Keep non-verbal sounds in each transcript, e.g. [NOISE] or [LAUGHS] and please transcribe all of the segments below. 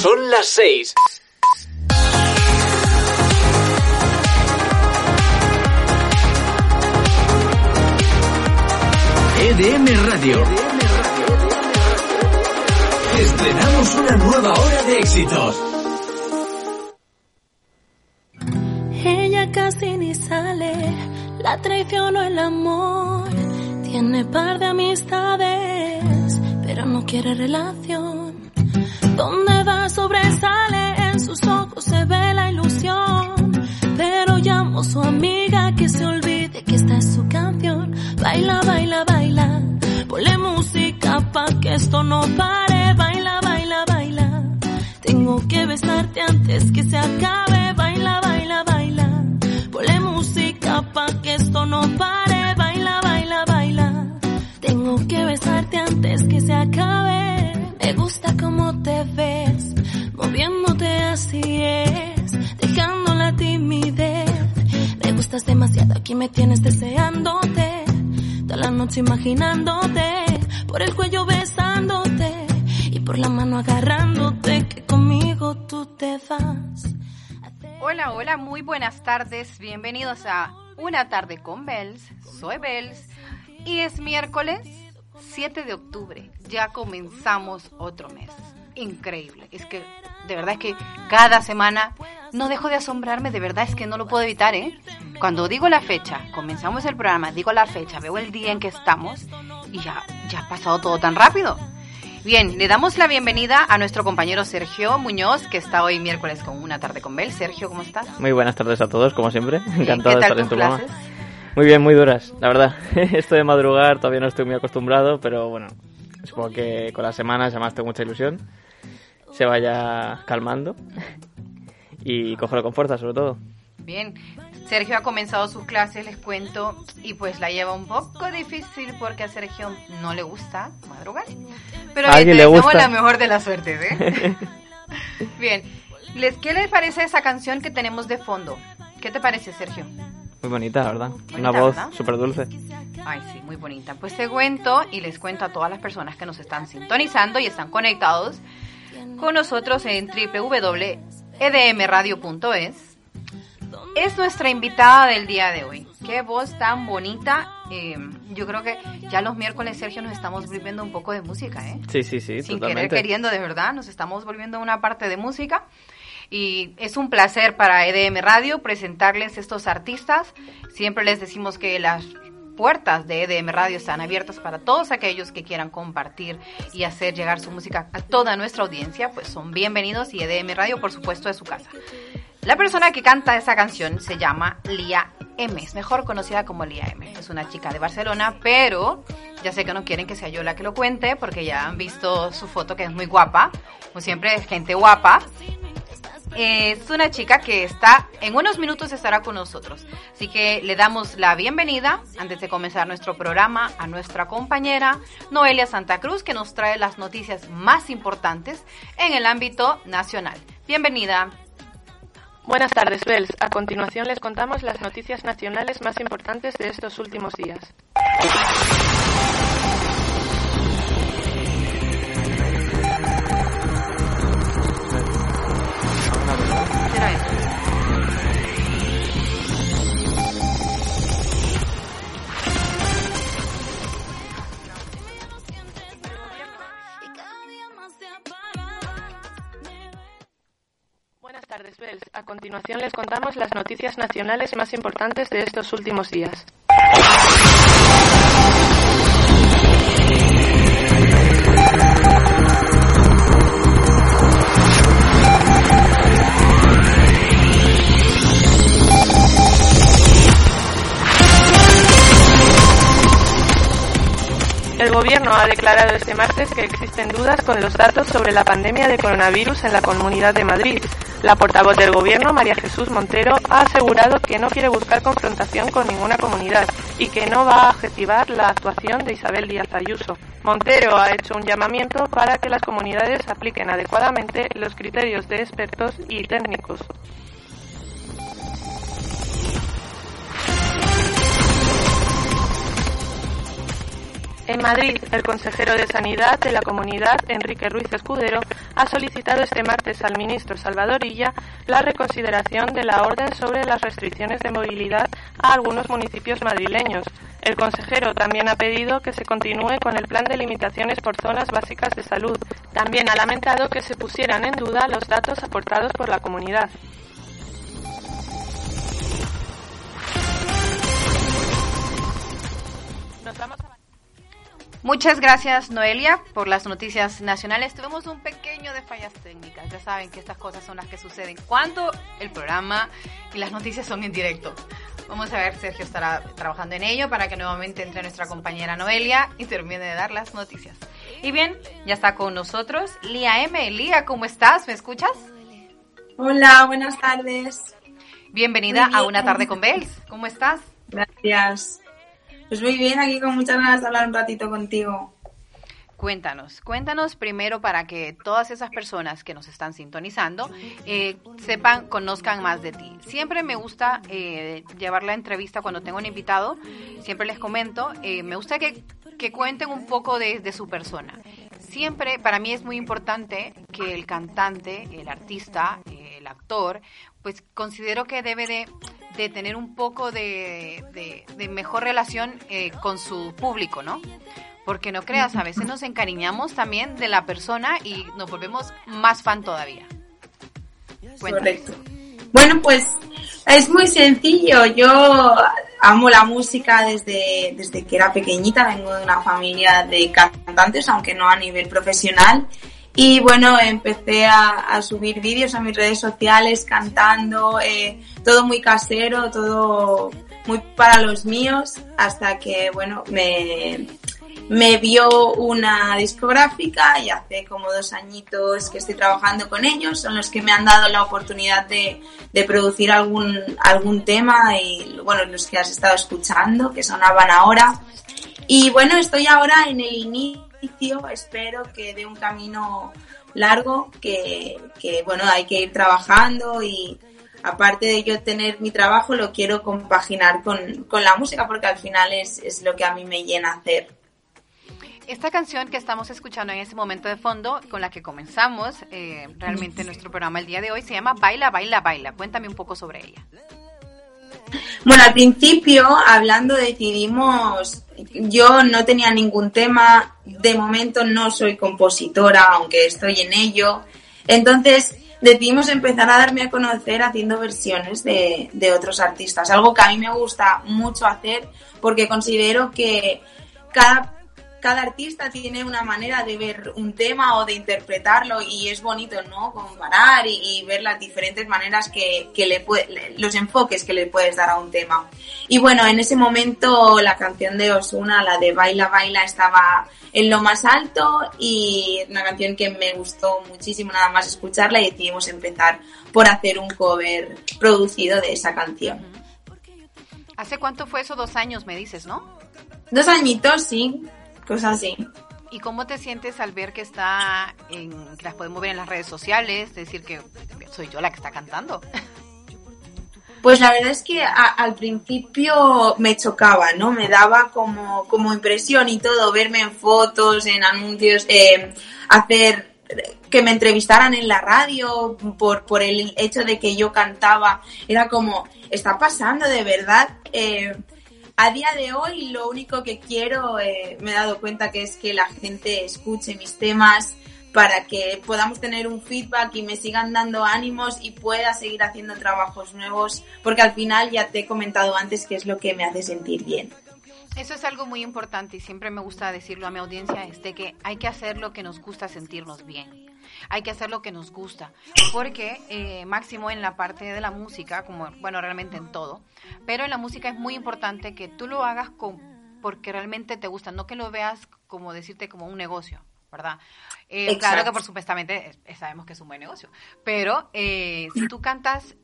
Son las seis. EDM Radio. Estrenamos una nueva hora de éxitos. Ella casi ni sale, la traicionó el amor. Tiene par de amistades, pero no quiere relación. Donde va sobresale, en sus ojos se ve la ilusión. Pero llamo a su amiga que se olvide que esta es su canción. Baila, baila, baila. Ponle música pa' que esto no pare. Baila, baila, baila. Tengo que besarte antes que se acabe. Baila, baila, baila. Ponle música pa' que esto no pare. Tengo que besarte antes que se acabe. Me gusta cómo te ves, moviéndote así es, dejando la timidez. Me gustas demasiado, aquí me tienes deseándote, toda la noche imaginándote, por el cuello besándote y por la mano agarrándote, que conmigo tú te vas. Hola, hola, muy buenas tardes. Bienvenidos a Una tarde con Bells. Soy Bells y es miércoles 7 de octubre. Ya comenzamos otro mes. Increíble. Es que de verdad es que cada semana no dejo de asombrarme, de verdad es que no lo puedo evitar, ¿eh? Cuando digo la fecha, comenzamos el programa, digo la fecha, veo el día en que estamos y ya ya ha pasado todo tan rápido. Bien, le damos la bienvenida a nuestro compañero Sergio Muñoz, que está hoy miércoles con una tarde con Bel. Sergio, ¿cómo estás? Muy buenas tardes a todos, como siempre. Encantado ¿qué de estar en tu programa. Muy bien, muy duras, la verdad. [LAUGHS] Esto de madrugar todavía no estoy muy acostumbrado, pero bueno, supongo que con las semanas, además tengo mucha ilusión, se vaya calmando y cógelo con fuerza, sobre todo. Bien, Sergio ha comenzado sus clases, les cuento, y pues la lleva un poco difícil porque a Sergio no le gusta madrugar. Pero ¿A bien, le gusta? la mejor de las suertes, ¿eh? [LAUGHS] bien, les, ¿qué les parece esa canción que tenemos de fondo? ¿Qué te parece, Sergio? Muy bonita, la verdad. Bonita, Una voz súper dulce. Ay, sí, muy bonita. Pues te cuento y les cuento a todas las personas que nos están sintonizando y están conectados con nosotros en www.edmradio.es. Es nuestra invitada del día de hoy. Qué voz tan bonita. Eh, yo creo que ya los miércoles, Sergio, nos estamos volviendo un poco de música, ¿eh? Sí, sí, sí, Sin totalmente. querer queriendo, de verdad, nos estamos volviendo una parte de música. Y es un placer para EDM Radio presentarles estos artistas. Siempre les decimos que las puertas de EDM Radio están abiertas para todos aquellos que quieran compartir y hacer llegar su música a toda nuestra audiencia, pues son bienvenidos y EDM Radio, por supuesto, es su casa. La persona que canta esa canción se llama Lía M, es mejor conocida como Lía M. Es una chica de Barcelona, pero ya sé que no quieren que sea yo la que lo cuente porque ya han visto su foto que es muy guapa, como siempre gente guapa. Es una chica que está, en unos minutos estará con nosotros. Así que le damos la bienvenida, antes de comenzar nuestro programa, a nuestra compañera Noelia Santa Cruz, que nos trae las noticias más importantes en el ámbito nacional. Bienvenida. Buenas tardes, Bells. A continuación les contamos las noticias nacionales más importantes de estos últimos días. Tardes, Bells. A continuación les contamos las noticias nacionales más importantes de estos últimos días. El gobierno ha declarado este martes que existen dudas con los datos sobre la pandemia de coronavirus en la Comunidad de Madrid. La portavoz del Gobierno, María Jesús Montero, ha asegurado que no quiere buscar confrontación con ninguna comunidad y que no va a adjetivar la actuación de Isabel Díaz Ayuso. Montero ha hecho un llamamiento para que las comunidades apliquen adecuadamente los criterios de expertos y técnicos. En Madrid, el consejero de Sanidad de la comunidad, Enrique Ruiz Escudero, ha solicitado este martes al ministro Salvador Illa la reconsideración de la orden sobre las restricciones de movilidad a algunos municipios madrileños. El consejero también ha pedido que se continúe con el plan de limitaciones por zonas básicas de salud. También ha lamentado que se pusieran en duda los datos aportados por la comunidad. Nos vamos a... Muchas gracias Noelia por las noticias nacionales. Tuvimos un pequeño de fallas técnicas. Ya saben que estas cosas son las que suceden cuando el programa y las noticias son en directo. Vamos a ver, Sergio estará trabajando en ello para que nuevamente entre nuestra compañera Noelia y termine de dar las noticias. Y bien, ya está con nosotros Lía M. Lía, ¿cómo estás? ¿Me escuchas? Hola, buenas tardes. Bienvenida a Una Tarde con Bells. ¿Cómo estás? Gracias. Pues muy bien, aquí con muchas ganas de hablar un ratito contigo. Cuéntanos, cuéntanos primero para que todas esas personas que nos están sintonizando eh, sepan, conozcan más de ti. Siempre me gusta eh, llevar la entrevista cuando tengo un invitado, siempre les comento, eh, me gusta que, que, cuenten un poco de, de su persona. Siempre, para mí es muy importante que el cantante, el artista, el actor, pues considero que debe de de tener un poco de, de, mejor relación eh, con su público, ¿no? Porque no creas, a veces nos encariñamos también de la persona y nos volvemos más fan todavía. Correcto. Bueno, pues es muy sencillo. Yo amo la música desde, desde que era pequeñita. Vengo de una familia de cantantes, aunque no a nivel profesional. Y bueno, empecé a, subir vídeos a mis redes sociales cantando, eh, todo muy casero, todo muy para los míos, hasta que bueno, me, me vio una discográfica y hace como dos añitos que estoy trabajando con ellos, son los que me han dado la oportunidad de, de producir algún, algún tema y bueno, los que has estado escuchando, que sonaban ahora. Y bueno, estoy ahora en el inicio espero que de un camino largo que, que, bueno, hay que ir trabajando y aparte de yo tener mi trabajo lo quiero compaginar con, con la música porque al final es, es, lo que a mí me llena hacer. Esta canción que estamos escuchando en este momento de fondo, con la que comenzamos eh, realmente nuestro programa el día de hoy, se llama Baila, Baila, Baila. Cuéntame un poco sobre ella. Bueno, al principio, hablando, decidimos, yo no tenía ningún tema, de momento no soy compositora, aunque estoy en ello. Entonces, decidimos empezar a darme a conocer haciendo versiones de, de otros artistas, algo que a mí me gusta mucho hacer porque considero que cada cada artista tiene una manera de ver un tema o de interpretarlo y es bonito, ¿no? Comparar y, y ver las diferentes maneras que, que le puede, los enfoques que le puedes dar a un tema. Y bueno, en ese momento la canción de Osuna, la de Baila Baila, estaba en lo más alto y una canción que me gustó muchísimo nada más escucharla y decidimos empezar por hacer un cover producido de esa canción. ¿Hace cuánto fue eso? Dos años, me dices, ¿no? Dos añitos, sí cosas así. ¿Y cómo te sientes al ver que está en, que las podemos ver en las redes sociales, decir que soy yo la que está cantando? Pues la verdad es que a, al principio me chocaba, ¿no? Me daba como, como impresión y todo, verme en fotos, en anuncios, eh, hacer que me entrevistaran en la radio por, por el hecho de que yo cantaba. Era como, está pasando de verdad. Eh, a día de hoy lo único que quiero, eh, me he dado cuenta que es que la gente escuche mis temas para que podamos tener un feedback y me sigan dando ánimos y pueda seguir haciendo trabajos nuevos, porque al final ya te he comentado antes que es lo que me hace sentir bien. Eso es algo muy importante y siempre me gusta decirlo a mi audiencia, es de que hay que hacer lo que nos gusta sentirnos bien hay que hacer lo que nos gusta, porque eh, máximo en la parte de la música, como bueno, realmente en todo, pero en la música es muy importante que tú lo hagas con porque realmente te gusta, no que lo veas como decirte como un negocio, ¿verdad? Eh, claro que por supuestamente sabemos que es un buen negocio, pero eh, si tú cantas,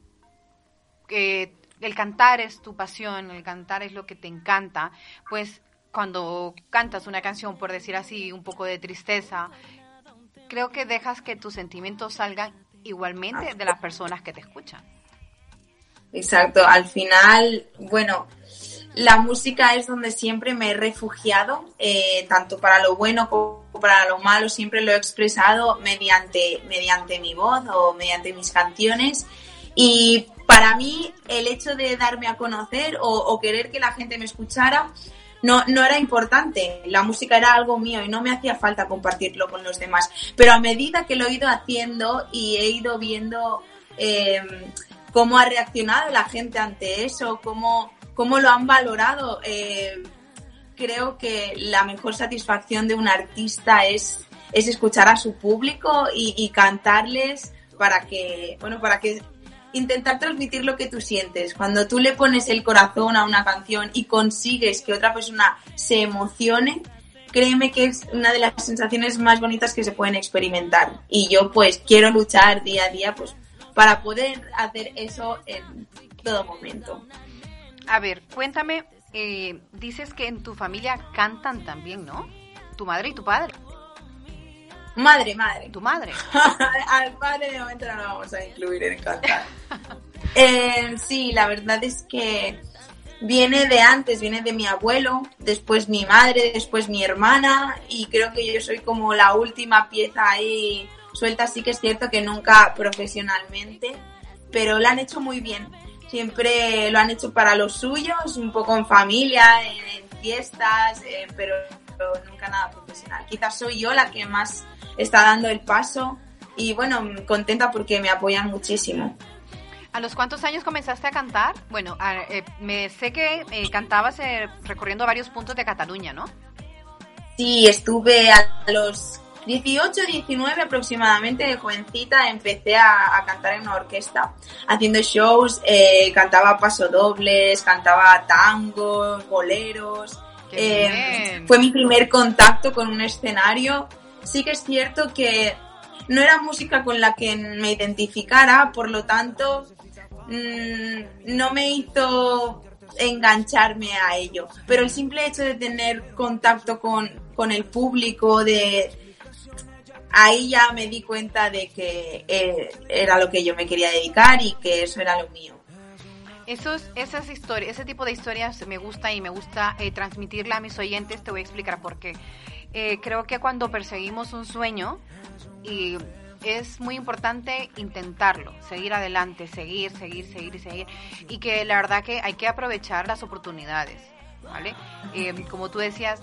eh, el cantar es tu pasión, el cantar es lo que te encanta, pues cuando cantas una canción, por decir así, un poco de tristeza, creo que dejas que tus sentimientos salgan igualmente de las personas que te escuchan. Exacto, al final, bueno, la música es donde siempre me he refugiado, eh, tanto para lo bueno como para lo malo, siempre lo he expresado mediante, mediante mi voz o mediante mis canciones. Y para mí el hecho de darme a conocer o, querer que la gente me escuchara no, no era importante. La música era algo mío y no me hacía falta compartirlo con los demás. Pero a medida que lo he ido haciendo y he ido viendo eh, cómo ha reaccionado la gente ante eso, cómo cómo lo han valorado. Eh, creo que la mejor satisfacción de un artista es, es escuchar a su público y, cantarles para que, bueno, para que intentar transmitir lo que tú sientes. Cuando tú le pones el corazón a una canción y consigues que otra persona se emocione, créeme que es una de las sensaciones más bonitas que se pueden experimentar. Y yo pues quiero luchar día a día pues para poder hacer eso en todo momento. A ver, cuéntame, eh, dices que en tu familia cantan también, ¿no? ¿Tu madre y tu padre? Madre, madre. ¿Tu madre? [LAUGHS] Al padre de momento no lo vamos a incluir en cantar. Eh, sí, la verdad es que viene de antes, viene de mi abuelo, después mi madre, después mi hermana y creo que yo soy como la última pieza ahí suelta. Sí que es cierto que nunca profesionalmente, pero la han hecho muy bien siempre lo han hecho para los suyos, un poco en familia, en, fiestas, eh, pero, nunca nada profesional. Quizás soy yo la que más está dando el paso y bueno, contenta porque me apoyan muchísimo. ¿A los cuántos años comenzaste a cantar? Bueno, eh, me sé que eh, cantabas recorriendo varios puntos de Cataluña, ¿no? Sí, estuve a los 18, 19 aproximadamente de jovencita empecé a, cantar en una orquesta, haciendo shows, eh, cantaba pasodobles, cantaba tangos, boleros. Eh, fue mi primer contacto con un escenario. Sí que es cierto que no era música con la que me identificara, por lo tanto mm, no me hizo engancharme a ello. Pero el simple hecho de tener contacto con, con el público, de, ahí ya me di cuenta de que eh, era lo que yo me quería dedicar y que eso era lo mío. Esos, esas historias, ese tipo de historias me gusta y me gusta eh, transmitirla a mis oyentes. Te voy a explicar por qué. Eh, creo que cuando perseguimos un sueño y es muy importante intentarlo, seguir adelante, seguir, seguir, seguir y seguir. Y que la verdad que hay que aprovechar las oportunidades, ¿vale? como tú decías,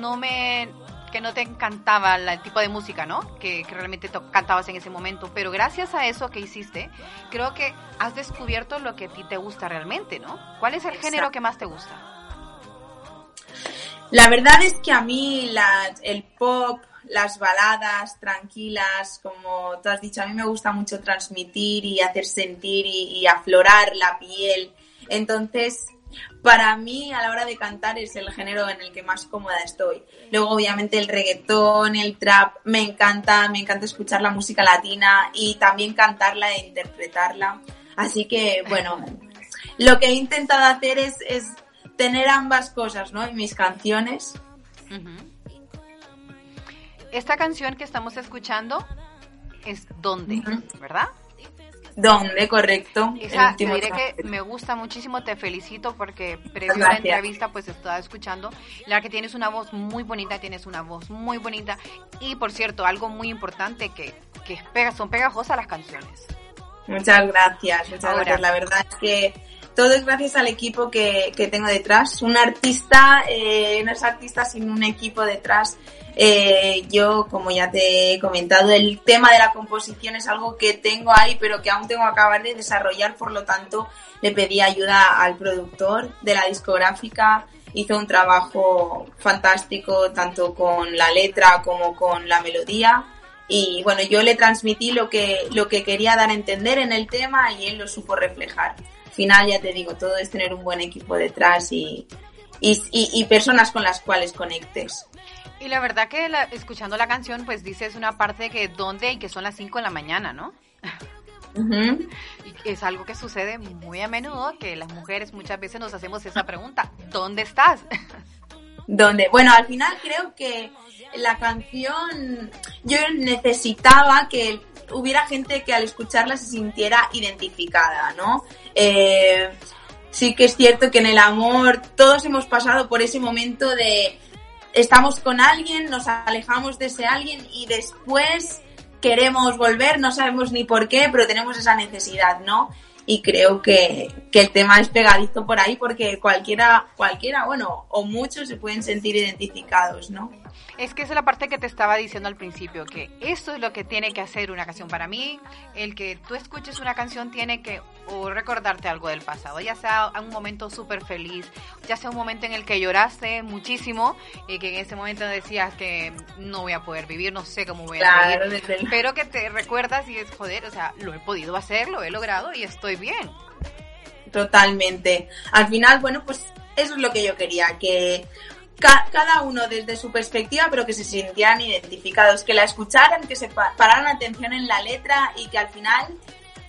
no me, que no te encantaba el tipo de música, ¿no? Que, realmente cantabas en ese momento. Pero gracias a eso que hiciste, creo que has descubierto lo que a ti te gusta realmente, ¿no? ¿Cuál es el género que más te gusta? La verdad es que a mí el pop, las baladas tranquilas, como tú has dicho, a mí me gusta mucho transmitir y hacer sentir y aflorar la piel. Entonces, para mí a la hora de cantar es el género en el que más cómoda estoy. Luego obviamente el reggaetón, el trap, me encanta, me encanta escuchar la música latina y también cantarla e interpretarla. Así que bueno, [LAUGHS] lo que he intentado hacer es, tener ambas cosas, ¿no? En mis canciones. Esta canción que estamos escuchando es ¿Dónde? ¿Verdad? ¿Dónde? Correcto. Esa, te diré que me gusta muchísimo, te felicito porque previo a la entrevista pues estaba escuchando. La que tienes una voz muy bonita, tienes una voz muy bonita. Y por cierto, algo muy importante que, que son pegajosas las canciones. Muchas gracias, muchas gracias. La verdad es que todo es gracias al equipo que, que tengo detrás. Un artista eh, no es artista sin un equipo detrás eh, yo, como ya te he comentado, el tema de la composición es algo que tengo ahí, pero que aún tengo que acabar de desarrollar, por lo tanto, le pedí ayuda al productor de la discográfica. Hizo un trabajo fantástico, tanto con la letra como con la melodía. Y bueno, yo le transmití lo que, lo que quería dar a entender en el tema y él lo supo reflejar. Al final, ya te digo, todo es tener un buen equipo detrás y, y, personas con las cuales conectes. Y la verdad que escuchando la canción, pues dices una parte que dónde y que son las 5 de la mañana, ¿no? [LAUGHS] Y es algo que sucede muy a menudo, que las mujeres muchas veces nos hacemos esa pregunta, ¿dónde estás? [LAUGHS] ¿Dónde? Bueno, al final creo que la canción, yo necesitaba que hubiera gente que al escucharla se sintiera identificada, ¿no? Eh, sí que es cierto que en el amor todos hemos pasado por ese momento de estamos con alguien, nos alejamos de ese alguien y después queremos volver, no sabemos ni por qué, pero tenemos esa necesidad, ¿no? Y creo que, que el tema es pegadizo por ahí porque cualquiera, cualquiera, bueno, o muchos se pueden sentir identificados, ¿no? Es que esa es la parte que te estaba diciendo al principio, que esto es lo que tiene que hacer una canción para mí. El que tú escuches una canción tiene que o recordarte algo del pasado, ya sea un momento súper feliz, ya sea un momento en el que lloraste muchísimo y que en ese momento decías que no voy a poder vivir, no sé cómo voy a vivir, pero que te recuerdas y es joder, o sea, lo he podido hacer, lo he logrado y estoy bien. Totalmente. Al final, bueno, pues eso es lo que yo quería, que cada uno desde su perspectiva, pero que se sintieran identificados, que la escucharan, que se pararan atención en la letra y que al final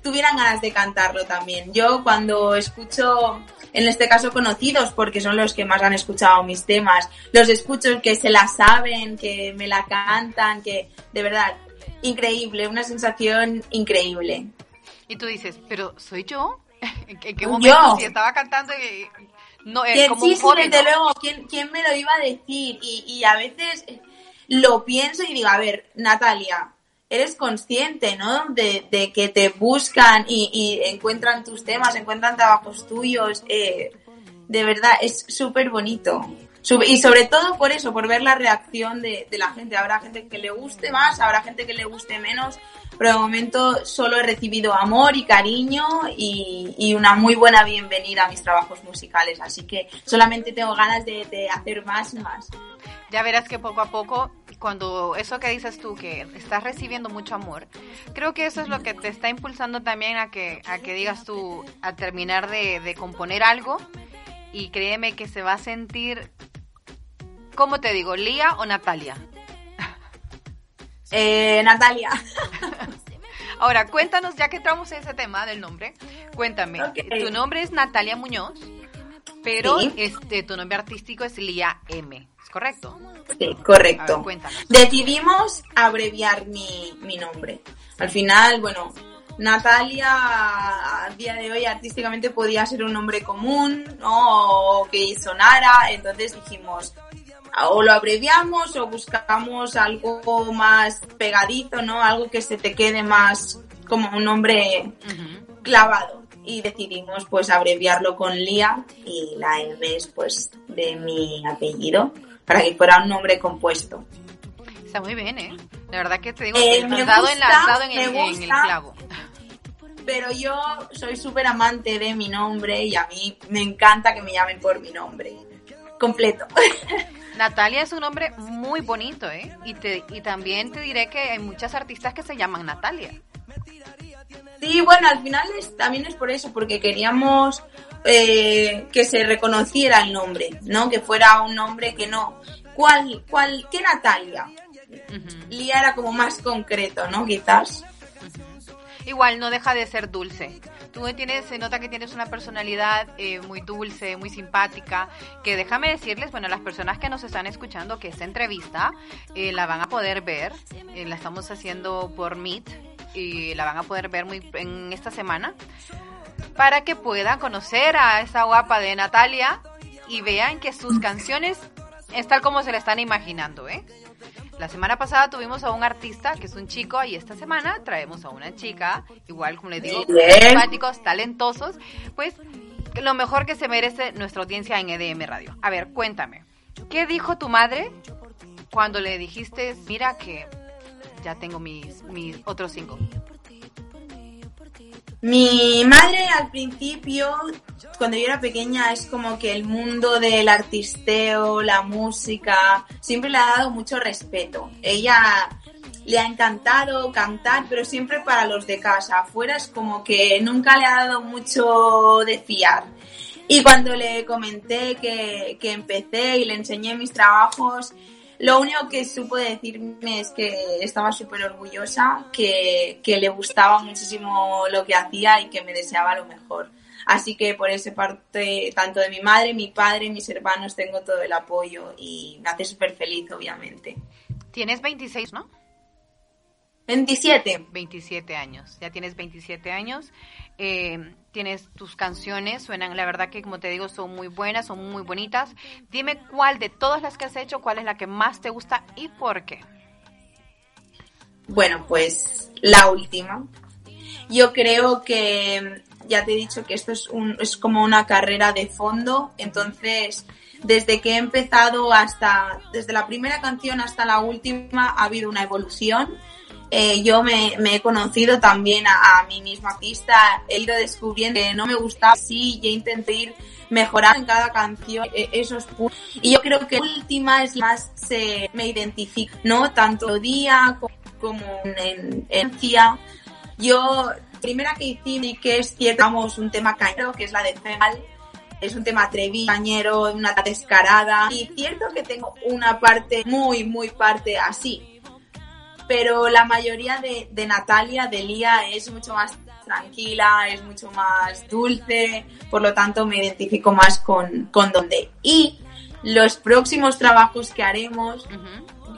tuvieran ganas de cantarlo también. Yo cuando escucho, en este caso conocidos, porque son los que más han escuchado mis temas, los escucho que se la saben, que me la cantan, que de verdad, increíble, una sensación increíble. Y tú dices, pero ¿soy yo? [LAUGHS] ¿En qué momento? Si estaba cantando y no, es como sí, sí, desde luego, ¿quién, ¿quién, me lo iba a decir? Y, y a veces lo pienso y digo, a ver, Natalia, eres consciente, ¿no? De, de que te buscan y, y, encuentran tus temas, encuentran trabajos tuyos. Eh, de verdad, es súper bonito. Y sobre todo por eso, por ver la reacción de, de, la gente. Habrá gente que le guste más, habrá gente que le guste menos, pero de momento solo he recibido amor y cariño y, y una muy buena bienvenida a mis trabajos musicales. Así que solamente tengo ganas de, de hacer más y más. Ya verás que poco a poco, cuando eso que dices tú, que estás recibiendo mucho amor, creo que eso es lo que te está impulsando también a que, a que digas tú, a terminar de, de componer algo y créeme que se va a sentir ¿Cómo te digo, Lía o Natalia? Eh, Natalia. [LAUGHS] Ahora, cuéntanos, ya que entramos en ese tema del nombre, cuéntame, tu nombre es Natalia Muñoz, pero este tu nombre artístico es Lía M, ¿es correcto? Sí, correcto. Decidimos abreviar mi, mi nombre. Al final, bueno, Natalia a día de hoy artísticamente podía ser un nombre común, ¿no? O que sonara, entonces dijimos, o lo abreviamos o buscamos algo más pegadizo, ¿no? Algo que se te quede más como un nombre clavado. Y decidimos pues abreviarlo con Lía y la M es pues de mi apellido para que fuera un nombre compuesto. Está muy bien, ¿eh? De verdad que te digo, eh, en, el, en el clavo. Pero yo soy súper amante de mi nombre y a mí me encanta que me llamen por mi nombre completo. [LAUGHS] Natalia es un nombre muy bonito, ¿eh? Y, te, y también te diré que hay muchas artistas que se llaman Natalia. Sí, bueno, al final también es por eso, porque queríamos eh, que se reconociera el nombre, ¿no? Que fuera un nombre que no... ¿Cuál, cuál, qué Natalia? Lía era como más concreto, ¿no? Quizás. Igual no deja de ser dulce tú tienes, se nota que tienes una personalidad eh, muy dulce, muy simpática, que déjame decirles, bueno, las personas que nos están escuchando, que esta entrevista eh, la van a poder ver, eh, la estamos haciendo por Meet y la van a poder ver muy en esta semana, para que puedan conocer a esa guapa de Natalia y vean que sus canciones es tal como se la están imaginando, ¿eh? La semana pasada tuvimos a un artista que es un chico y esta semana traemos a una chica, igual como les digo, simpáticos, talentosos, pues lo mejor que se merece nuestra audiencia en EDM Radio. A ver, cuéntame, ¿qué dijo tu madre cuando le dijiste, mira que ya tengo mis, mis otros cinco? Mi madre al principio, cuando yo era pequeña, es como que el mundo del artisteo, la música, siempre le ha dado mucho respeto. Ella le ha encantado cantar, pero siempre para los de casa. Afuera es como que nunca le ha dado mucho de fiar. Y cuando le comenté que, que empecé y le enseñé mis trabajos, lo único que supo decirme es que estaba súper orgullosa, que, que le gustaba muchísimo lo que hacía y que me deseaba lo mejor. Así que por esa parte, tanto de mi madre, mi padre, mis hermanos, tengo todo el apoyo y me hace súper feliz, obviamente. Tienes 26, ¿no? 27. 27 años, ya tienes 27 años. Eh, tienes tus canciones, suenan, la verdad que como te digo, son muy buenas, son muy bonitas. Dime cuál de todas las que has hecho, cuál es la que más te gusta y por qué. Bueno, pues la última. Yo creo que ya te he dicho que esto es, un, es como una carrera de fondo, entonces desde que he empezado hasta, desde la primera canción hasta la última ha habido una evolución. Eh, yo me, he conocido también a, mi misma pista, he ido descubriendo que no me gustaba sí y intenté ir mejorar en cada canción eh, esos puntos. Y yo creo que la última es más se me identifica, ¿no? Tanto día como en, en, Yo primera que hicimos y que es cierto, un tema cañero, que es la de Femal, es un tema atrevido, cañero, una descarada, y cierto que tengo una parte, muy, muy parte así, pero la mayoría de, de Natalia, de Lía, es mucho más tranquila, es mucho más dulce, por lo tanto me identifico más con, con donde. Y los próximos trabajos que haremos,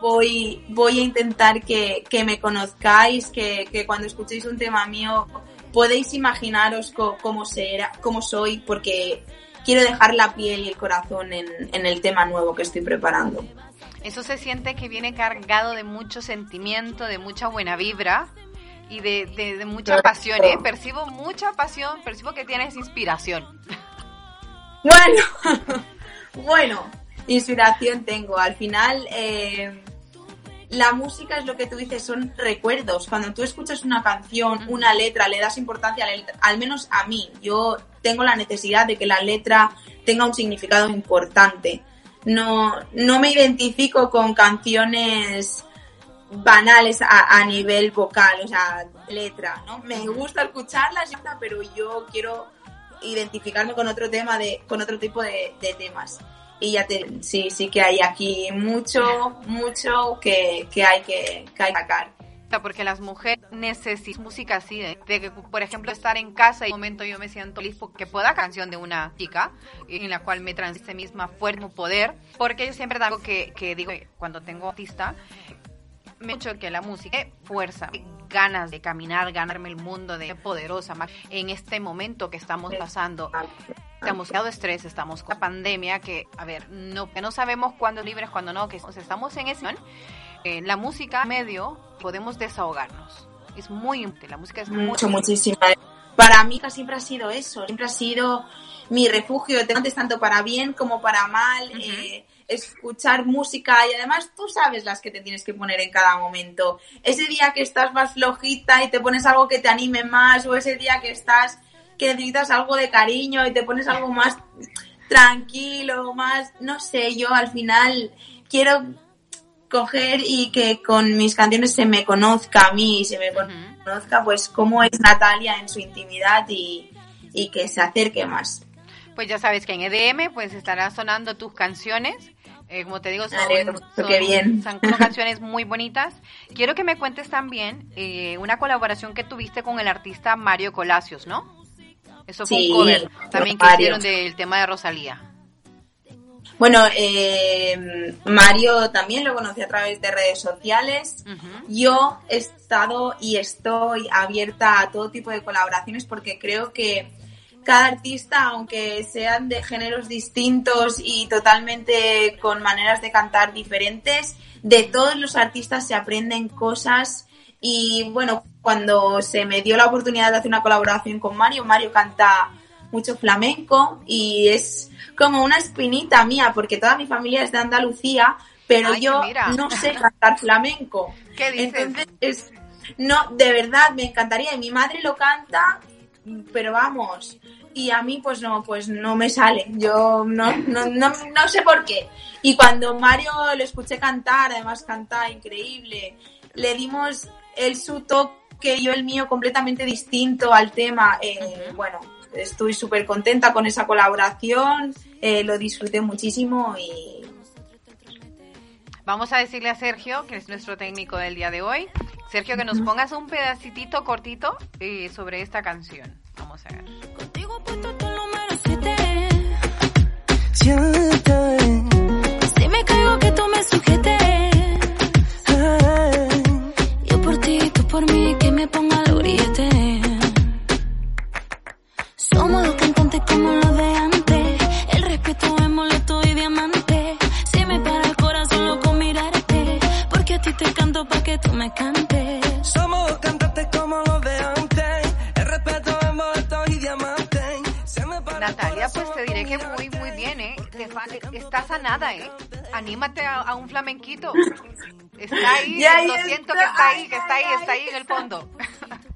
voy, voy a intentar que, me conozcáis, que, cuando escuchéis un tema mío podéis imaginaros cómo, será, cómo soy, porque quiero dejar la piel y el corazón en, el tema nuevo que estoy preparando. Eso se siente que viene cargado de mucho sentimiento, de mucha buena vibra y de, mucha pasión. ¿eh? Percibo mucha pasión, percibo que tienes inspiración. [LAUGHS] Bueno, [LAUGHS] bueno, inspiración tengo. Al final, eh, la música es lo que tú dices, son recuerdos. Cuando tú escuchas una canción, una letra, le das importancia a la letra, al menos a mí, yo tengo la necesidad de que la letra tenga un significado importante. No, no me identifico con canciones banales a, nivel vocal, o sea, letra, ¿no? Me gusta escucharlas, pero yo quiero identificarme con otro tema de, con otro tipo de temas y ya te, sí, sí que hay aquí mucho, mucho que, que hay que, que sacar porque las mujeres necesitan música así, de, que, por ejemplo, estar en casa y un momento yo me siento feliz porque pueda canción de una chica en la cual me transmite misma fuerza, poder, porque yo siempre digo que, que digo, cuando tengo artista, me hecho que la música es fuerza, ganas de caminar, ganarme el mundo, de poderosa, más en este momento que estamos pasando. Estamos de estrés, estamos con la pandemia, que, a ver, no, que no sabemos cuándo libres, cuándo no, que estamos en ese... Eh, la música medio podemos desahogarnos. Es muy importante, la música es mucho, muchísimo. Para mí siempre ha sido eso, siempre ha sido mi refugio, antes tanto para bien como para mal, eh, escuchar música y además tú sabes las que te tienes que poner en cada momento. Ese día que estás más flojita y te pones algo que te anime más o ese día que estás que necesitas algo de cariño y te pones algo más tranquilo, más, no sé, yo al final quiero coger y que con mis canciones se me conozca a mí, se me conozca pues cómo es Natalia en su intimidad y, que se acerque más. Pues ya sabes que en EDM pues estará sonando tus canciones. Eh, como te digo, son, bien. son, [LAUGHS] canciones muy bonitas. Quiero que me cuentes también eh, una colaboración que tuviste con el artista Mario Colacios, ¿no? Eso fue un cover también que hicieron del tema de Rosalía. Bueno, eh, Mario también lo conocí a través de redes sociales. Yo he estado y estoy abierta a todo tipo de colaboraciones porque creo que cada artista, aunque sean de géneros distintos y totalmente con maneras de cantar diferentes, de todos los artistas se aprenden cosas y bueno, cuando se me dio la oportunidad de hacer una colaboración con Mario, Mario canta mucho flamenco y es como una espinita mía, porque toda mi familia es de Andalucía, pero yo no [LAUGHS] sé cantar flamenco. ¿Qué dices? Entonces, no, de verdad, me encantaría. Y mi madre lo canta, pero vamos. Y a mí, pues no, pues no me sale. Yo no, no, no, no sé por qué. Y cuando Mario lo escuché cantar, además canta increíble, le dimos el su toque, yo el mío completamente distinto al tema. Eh, bueno, estoy súper contenta con esa colaboración, eh, lo disfruté muchísimo y... Vamos a decirle a Sergio, que es nuestro técnico del día de hoy, Sergio, que nos pongas un pedacitito cortito eh, sobre esta canción. Vamos a ver. Contigo puesto tu número 7. Si me caigo que tú me sujetes. Yo por ti, tú por mí, que me ponga el grillete. Somos dos cantantes como los de antes. El respeto es molesto y diamante. Si me para el corazón loco mirarte. Porque a ti te canto pa' que tú me cantes. Somos dos cantantes como los de antes. El respeto es molesto y diamante. Se me para el Natalia, pues te diré que muy, muy bien, ¿eh? Estás a nada, ¿eh? Anímate a, a un flamenquito. [LAUGHS] Está ahí, Ya ahí lo siento está, que está ahí, que está ahí, está ahí en el fondo. [LAUGHS]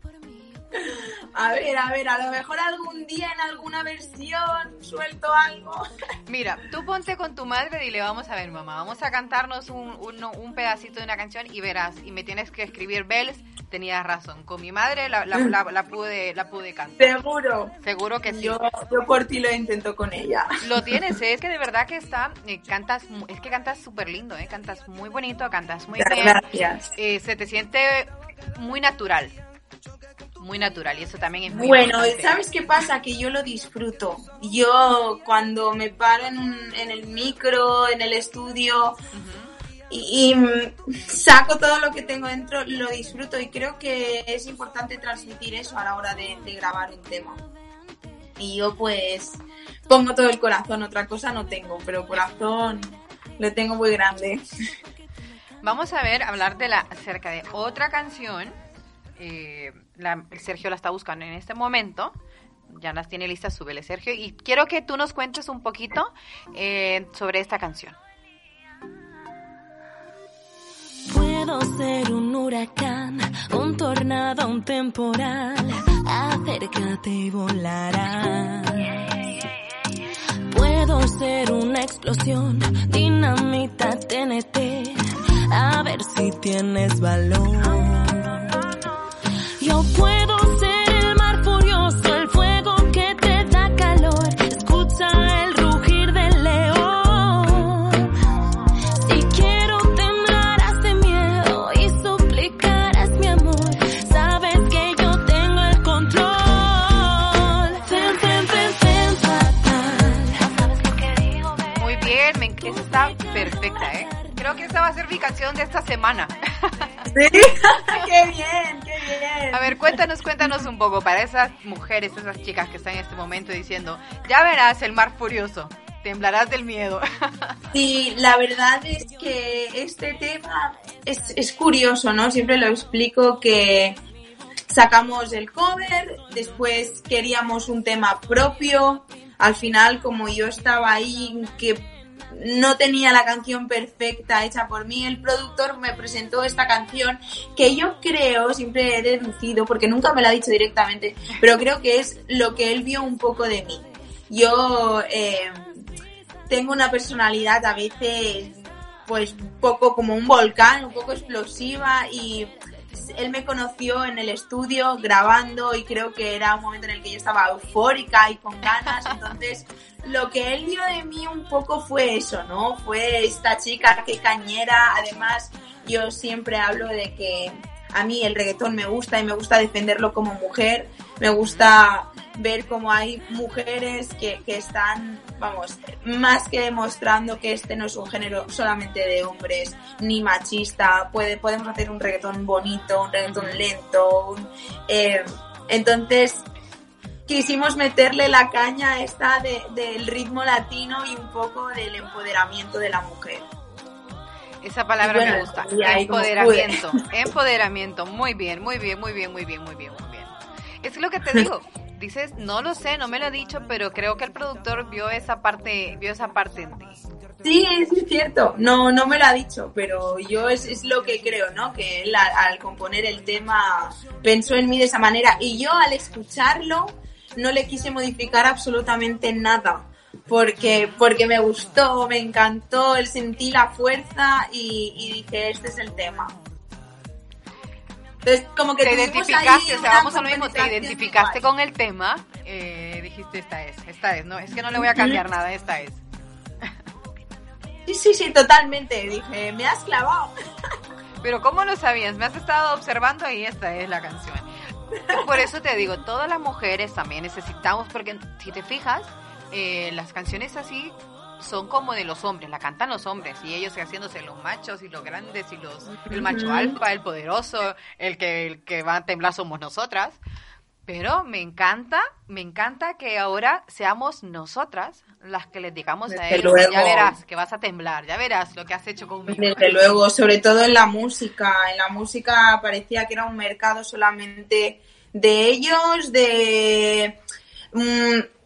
A ver, a ver, a lo mejor algún día en alguna versión suelto algo. Mira, tú ponte con tu madre y dile, vamos a ver, mamá, vamos a cantarnos un, un, un pedacito de una canción y verás, y me tienes que escribir bells, tenías razón. Con mi madre la, la, la, la pude, la pude cantar. Seguro. Seguro que sí. Yo, yo por ti lo intento con ella. Lo tienes, ¿eh? es que de verdad que está, eh, cantas, es que cantas súper lindo, ¿eh? cantas muy bonito, cantas muy bien. Gracias. Eh, se te siente muy natural, muy natural y eso también es muy Bueno, importante. ¿sabes qué pasa? Que yo lo disfruto. Yo cuando me paro en, un- en el micro, en el estudio y, y, mm, saco todo lo que tengo dentro, lo disfruto y creo que es importante transmitir eso a la hora de, de grabar un tema. Y yo pues pongo todo el corazón, otra cosa no tengo, pero corazón lo tengo muy grande. Vamos a ver, hablar de la acerca de otra canción. Eh, la- Sergio la está buscando en este momento. Ya las tiene listas, súbele Sergio. Y quiero que tú nos cuentes un poquito eh, sobre esta canción. Puedo ser un huracán, un tornado, un temporal. Acércate y volarás. Puedo ser una explosión, dinamita TNT. A ver si tienes valor. Yo puedo ser el mar furioso, el fuego que te da calor. Escucha el rugir del león. Si quiero temblarás de miedo y suplicarás mi amor. Sabes que yo tengo el control. Ven, ven, ven, ven, fatal. Muy bien, me, esa está perfecta, ¿eh? Creo que esta va a ser mi canción de esta semana. ¿Sí? [LAUGHS] ¡Qué bien, qué bien! A ver, cuéntanos, cuéntanos un poco para esas mujeres, esas chicas que están en este momento diciendo, ya verás el mar furioso, temblarás del miedo. [LAUGHS] Sí, la verdad es que este tema es, es curioso, ¿no? Siempre lo explico que sacamos el cover, después queríamos un tema propio, al final como yo estaba ahí, que no tenía la canción perfecta hecha por mí, el productor me presentó esta canción que yo creo, siempre he deducido, porque nunca me la ha dicho directamente, pero creo que es lo que él vio un poco de mí. Yo eh, tengo una personalidad a veces pues un poco como un volcán, un poco explosiva y él me conoció en el estudio grabando y creo que era un momento en el que yo estaba eufórica y con ganas, entonces lo que él vio de mí un poco fue eso, ¿no? Fue esta chica que cañera, además yo siempre hablo de que a mí el reggaetón me gusta y me gusta defenderlo como mujer, me gusta ver cómo hay mujeres que, que están, vamos, más que demostrando que este no es un género solamente de hombres, ni machista, puede, podemos hacer un reggaetón bonito, un reggaetón lento, un, eh, entonces quisimos meterle la caña esta de, del ritmo latino y un poco del empoderamiento de la mujer. Esa palabra bueno, me gusta. Empoderamiento. Empoderamiento. Muy bien, muy bien, muy bien, muy bien, muy bien. Es lo que te digo. Dices, no lo sé, no me lo ha dicho, pero creo que el productor vio esa parte, vio esa parte en ti. Sí, es cierto. No, no me lo ha dicho, pero yo es, es lo que creo, ¿no? Que él al, componer el tema pensó en mí de esa manera y yo al escucharlo no le quise modificar absolutamente nada. Porque, porque me gustó, me encantó, sentí la fuerza y dije, este es el tema. Entonces, como que te identificaste, o sea, vamos a lo mismo, te identificaste con el tema, eh, dijiste esta es, esta es, no, es que no le voy a cambiar nada, esta es. Sí, sí, sí, totalmente. Dije, me has clavado. [LAUGHS] Pero ¿cómo lo sabías? Me has estado observando y esta es la canción. Por eso te digo, todas las mujeres también necesitamos, porque si te fijas, eh, las canciones así son como de los hombres, la cantan los hombres y ellos haciéndose los machos y los grandes y los el macho alfa, el poderoso, el que el que va a temblar somos nosotras. Pero me encanta, me encanta que ahora seamos nosotras las que les digamos a ellos, ya verás que vas a temblar, ya verás lo que has hecho conmigo. Desde luego, sobre todo en la música. En la música parecía que era un mercado solamente de ellos, de... mm,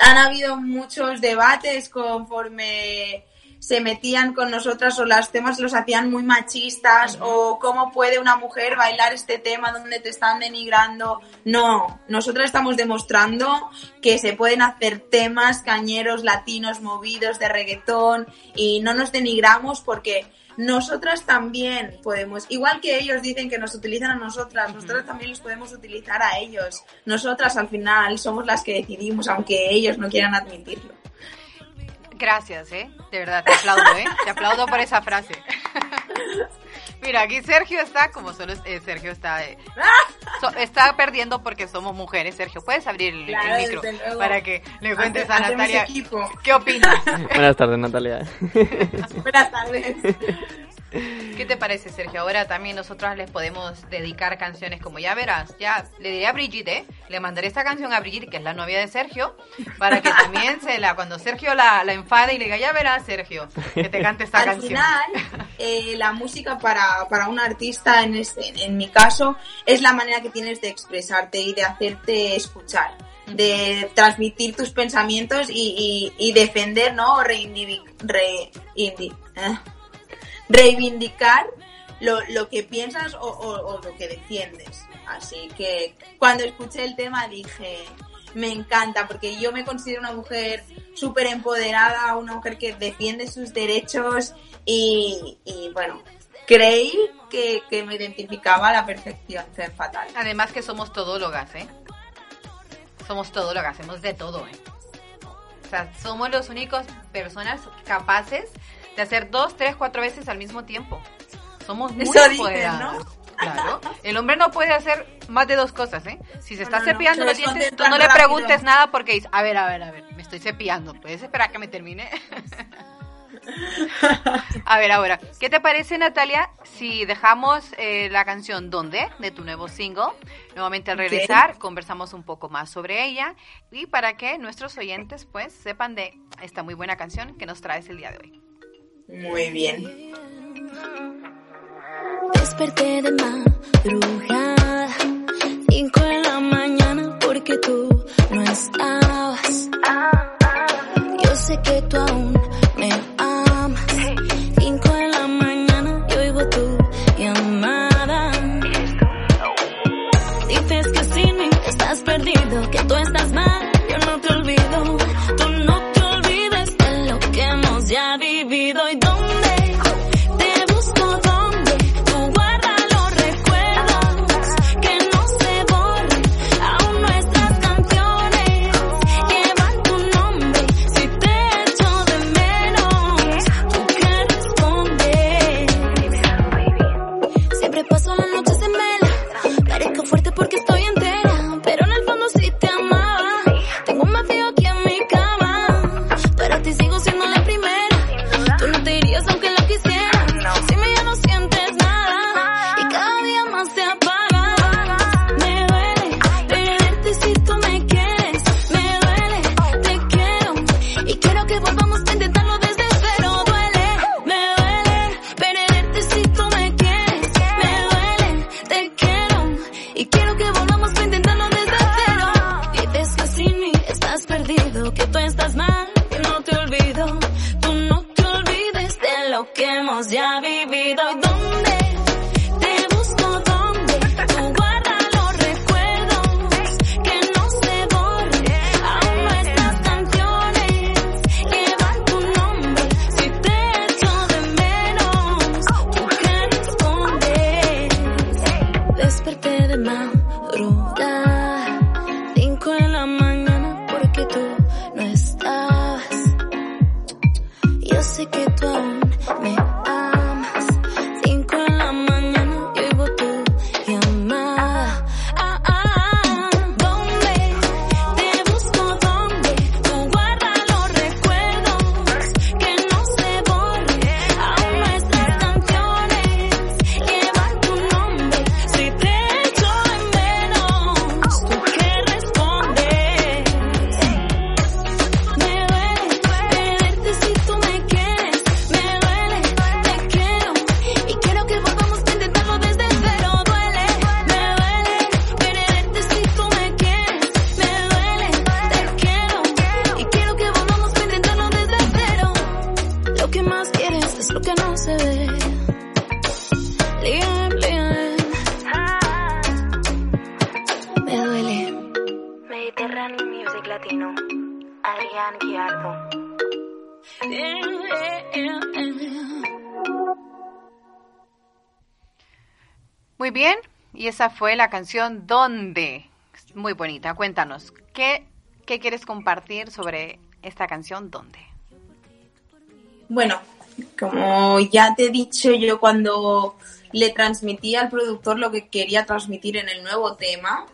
han habido muchos debates conforme se metían con nosotras o los temas los hacían muy machistas o cómo puede una mujer bailar este tema donde te están denigrando. No, nosotras estamos demostrando que se pueden hacer temas cañeros latinos movidos de reggaetón y no nos denigramos porque nosotras también podemos, igual que ellos dicen que nos utilizan a nosotras, nosotras también los podemos utilizar a ellos. Nosotras al final somos las que decidimos, aunque ellos no quieran admitirlo. Gracias, ¿eh? De verdad, te aplaudo, ¿eh? Te aplaudo por esa frase. [LAUGHS] Mira, aquí Sergio está, como solo es- eh, Sergio está, eh, [LAUGHS] so- está perdiendo porque somos mujeres. Sergio, puedes abrir el, el Claro, micro para que le cuentes a Natalia qué opinas. [LAUGHS] [LAUGHS] Buenas tardes, Natalia. Buenas tardes. ¿Qué te parece, Sergio? Ahora también nosotras les podemos dedicar canciones como ya verás. Ya le diré a Brigitte, ¿eh? le mandaré esta canción a Brigitte, que es la novia de Sergio, para que también se la, cuando Sergio la, la enfade y le diga, ya verás, Sergio, que te cante esta Al canción. final, eh, la música para, para un artista, en, este, en mi caso, es la manera que tienes de expresarte y de hacerte escuchar, de transmitir tus pensamientos y, y, y defender, ¿no? O reivindic- reindi- eh, reivindicar lo, lo que piensas o, o- lo que defiendes. Así que cuando escuché el tema dije, me encanta, porque yo me considero una mujer súper empoderada, una mujer que defiende sus derechos y, y, bueno, creí que, que me identificaba a la perfección, ser fatal. Además que somos todólogas, ¿eh? Somos todólogas, hacemos de todo, ¿eh? O sea, somos los únicos personas capaces de hacer dos, tres, cuatro veces al mismo tiempo. Somos muy Eso dicen. ¿no? Claro. El hombre no puede hacer más de dos cosas, ¿eh? Si se No, está no, no, cepillando se los dientes, tú desconcentran no le rápido. preguntes nada porque dices, a ver, a ver, a ver, me estoy cepillando. ¿Puedes esperar que me termine? [LAUGHS] A ver, ahora, ¿qué te parece, Natalia, si dejamos eh, la canción ¿Dónde? de tu nuevo single? Nuevamente al regresar, conversamos un poco más sobre ella y para que nuestros oyentes, pues, sepan de esta muy buena canción que nos traes el día de hoy. Muy bien. Desperté de madrugada, cinco de la mañana, porque tú no estabas. Yo sé que tú aún me amas. Cinco de la mañana, yo oigo tu llamada. Dices que sin mí estás perdido, que tú estás mal, es lo que no se ve. Liam, Liam. Me duele. Mediterranean Music Latino. Adrián Guiardo. Muy bien, y esa fue la canción ¿Dónde? Muy bonita, cuéntanos, ¿qué, qué quieres compartir sobre esta canción ¿Dónde? Bueno, como ya te he dicho, yo cuando le transmití al productor lo que quería transmitir en el nuevo tema,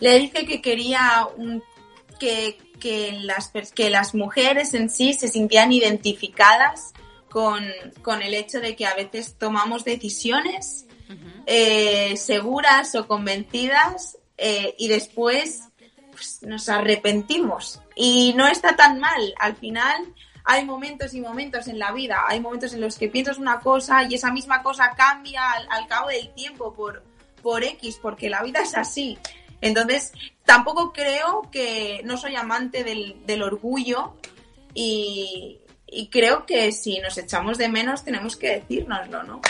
le dije que quería un- que, que, las, que las mujeres en sí se sintieran identificadas con, con el hecho de que a veces tomamos decisiones eh, seguras o convencidas eh, y después pues, nos arrepentimos. Y no está tan mal. Al final hay momentos y momentos en la vida. Hay momentos en los que piensas una cosa y esa misma cosa cambia al, al cabo del tiempo por, por X, porque la vida es así. Entonces, tampoco creo que no soy amante del, del orgullo y, y creo que si nos echamos de menos tenemos que decírnoslo, ¿no?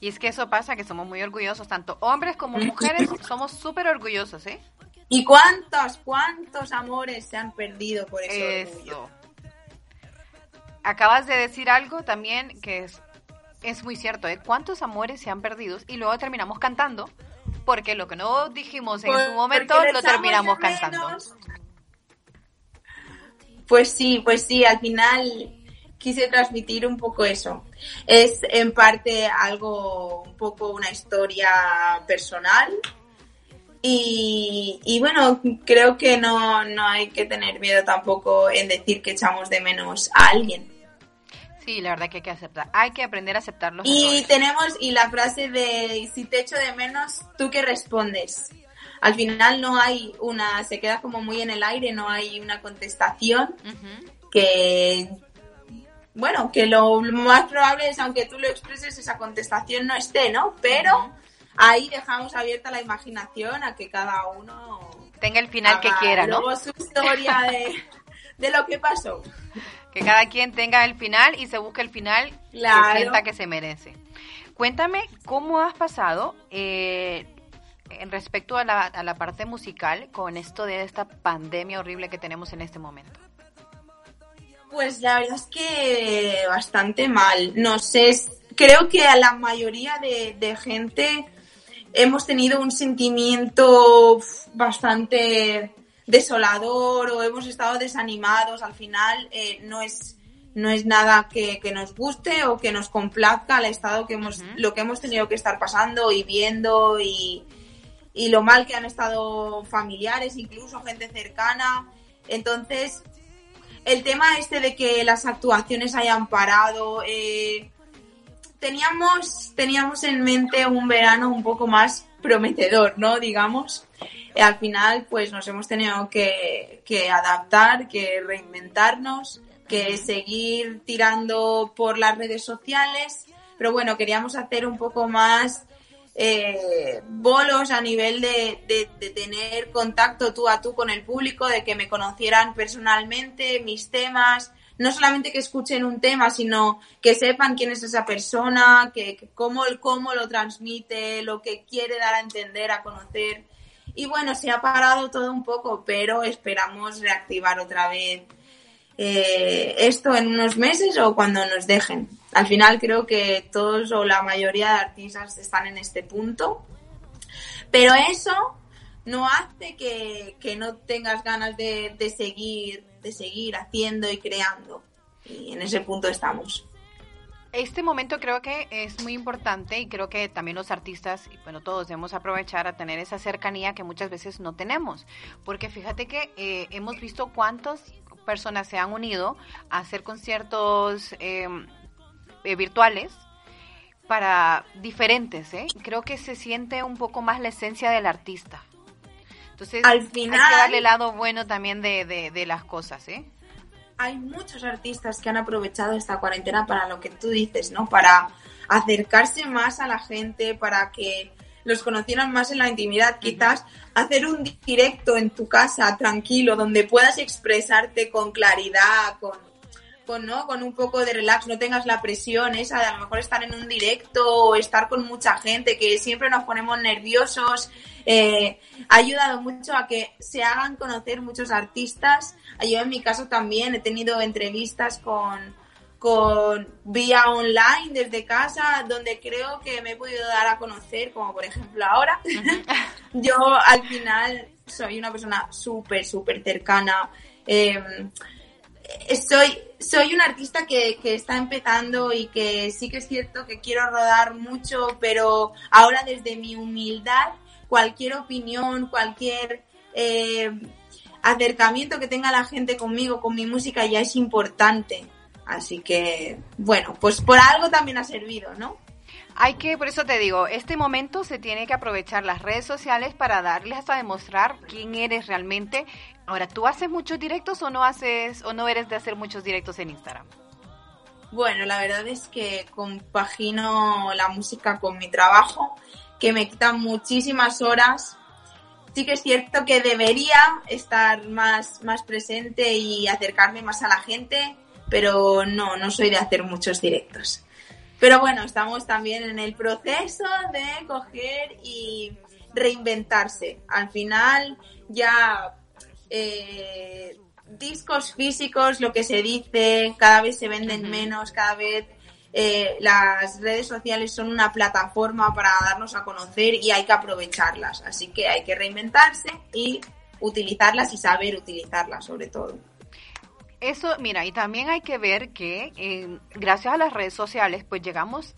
Y es que eso pasa, que somos muy orgullosos, tanto hombres como mujeres, [LAUGHS] somos súper orgullosos, ¿eh? ¿Y cuántos, cuántos amores se han perdido por ese orgullo? Acabas de decir algo también que es, es muy cierto, ¿eh? ¿Cuántos amores se han perdido? Y luego terminamos cantando, porque lo que no dijimos en Por- su momento lo terminamos cantando. Pues sí, pues sí, al final quise transmitir un poco eso. Es en parte algo, un poco una historia personal. Y, y bueno, creo que no, no hay que tener miedo tampoco en decir que echamos de menos a alguien. Sí, la verdad que hay que aceptar. Hay que aprender a aceptar los Y errores. tenemos, y la frase de si te echo de menos, ¿tú qué respondes? Al final no hay una, se queda como muy en el aire, no hay una contestación que, bueno, que lo más probable es, aunque tú lo expreses, esa contestación no esté, ¿no? Pero ahí dejamos abierta la imaginación a que cada uno Tenga el final que quiera, ¿no? luego su historia de, de lo que pasó. [LAUGHS] Que cada quien tenga el final y se busque el final Claro. que sienta que se merece. Cuéntame cómo has pasado eh, en respecto a la, a la parte musical con esto de esta pandemia horrible que tenemos en este momento. Pues la verdad es que bastante mal. No sé, creo que a la mayoría de, de gente hemos tenido un sentimiento bastante desolador o hemos estado desanimados. Al final eh, no es no es nada que, que nos guste o que nos complazca el estado que hemos, lo que hemos tenido que estar pasando y viendo y, y lo mal que han estado familiares, incluso gente cercana. Entonces, el tema este de que las actuaciones hayan parado, eh, teníamos, teníamos en mente un verano un poco más prometedor, ¿no? Digamos. Eh, al final, pues nos hemos tenido que, que adaptar, que reinventarnos, que seguir tirando por las redes sociales. Pero bueno, queríamos hacer un poco más eh, bolos a nivel de, de- de tener contacto tú a tú con el público, de que me conocieran personalmente, mis temas, no solamente que escuchen un tema, sino que sepan quién es esa persona, que, que cómo, cómo lo transmite, lo que quiere dar a entender, a conocer. Y bueno, se ha parado todo un poco, pero esperamos reactivar otra vez eh, esto en unos meses o cuando nos dejen. Al final creo que todos o la mayoría de artistas están en este punto. Pero eso no hace que, que no tengas ganas de, de seguir, de seguir haciendo y creando. Y en ese punto estamos. Este momento creo que es muy importante y creo que también los artistas, y bueno, todos debemos aprovechar a tener esa cercanía que muchas veces no tenemos. Porque fíjate que eh, hemos visto cuántas personas se han unido a hacer conciertos eh, eh, virtuales para diferentes, ¿eh? Creo que se siente un poco más la esencia del artista. Entonces, Al final- hay que darle el lado bueno también de, de, de las cosas, ¿eh? Hay muchos artistas que han aprovechado esta cuarentena para lo que tú dices, ¿no? Para acercarse más a la gente, para que los conocieran más en la intimidad, quizás hacer un directo en tu casa tranquilo, donde puedas expresarte con claridad, con, con, ¿no? con un poco de relax, no tengas la presión esa de a lo mejor estar en un directo o estar con mucha gente, que siempre nos ponemos nerviosos. Eh, ha ayudado mucho a que se hagan conocer muchos artistas. Yo en mi caso también he tenido entrevistas con, con vía online desde casa, donde creo que me he podido dar a conocer, como por ejemplo ahora. [LAUGHS] Yo al final soy una persona súper, súper cercana. Eh, soy, soy un artista que, que está empezando y que sí que es cierto que quiero rodar mucho, pero ahora desde mi humildad, cualquier opinión, cualquier eh, acercamiento que tenga la gente conmigo, con mi música, ya es importante. Así que, bueno, pues por algo también ha servido, ¿no? Hay que, por eso te digo, este momento se tiene que aprovechar las redes sociales para darles hasta demostrar quién eres realmente. Ahora, ¿tú haces muchos directos o no haces o no eres de hacer muchos directos en Instagram? Bueno, la verdad es que compagino la música con mi trabajo, que me quita muchísimas horas. Sí que es cierto que debería estar más, más presente y acercarme más a la gente, pero no, no soy de hacer muchos directos. Pero bueno, estamos también en el proceso de coger y reinventarse. Al final ya eh, discos físicos, lo que se dice, cada vez se venden menos, cada vez eh, las redes sociales son una plataforma para darnos a conocer y hay que aprovecharlas. Así que hay que reinventarse y utilizarlas y saber utilizarlas sobre todo. Eso, mira, y también hay que ver que eh, gracias a las redes sociales, pues llegamos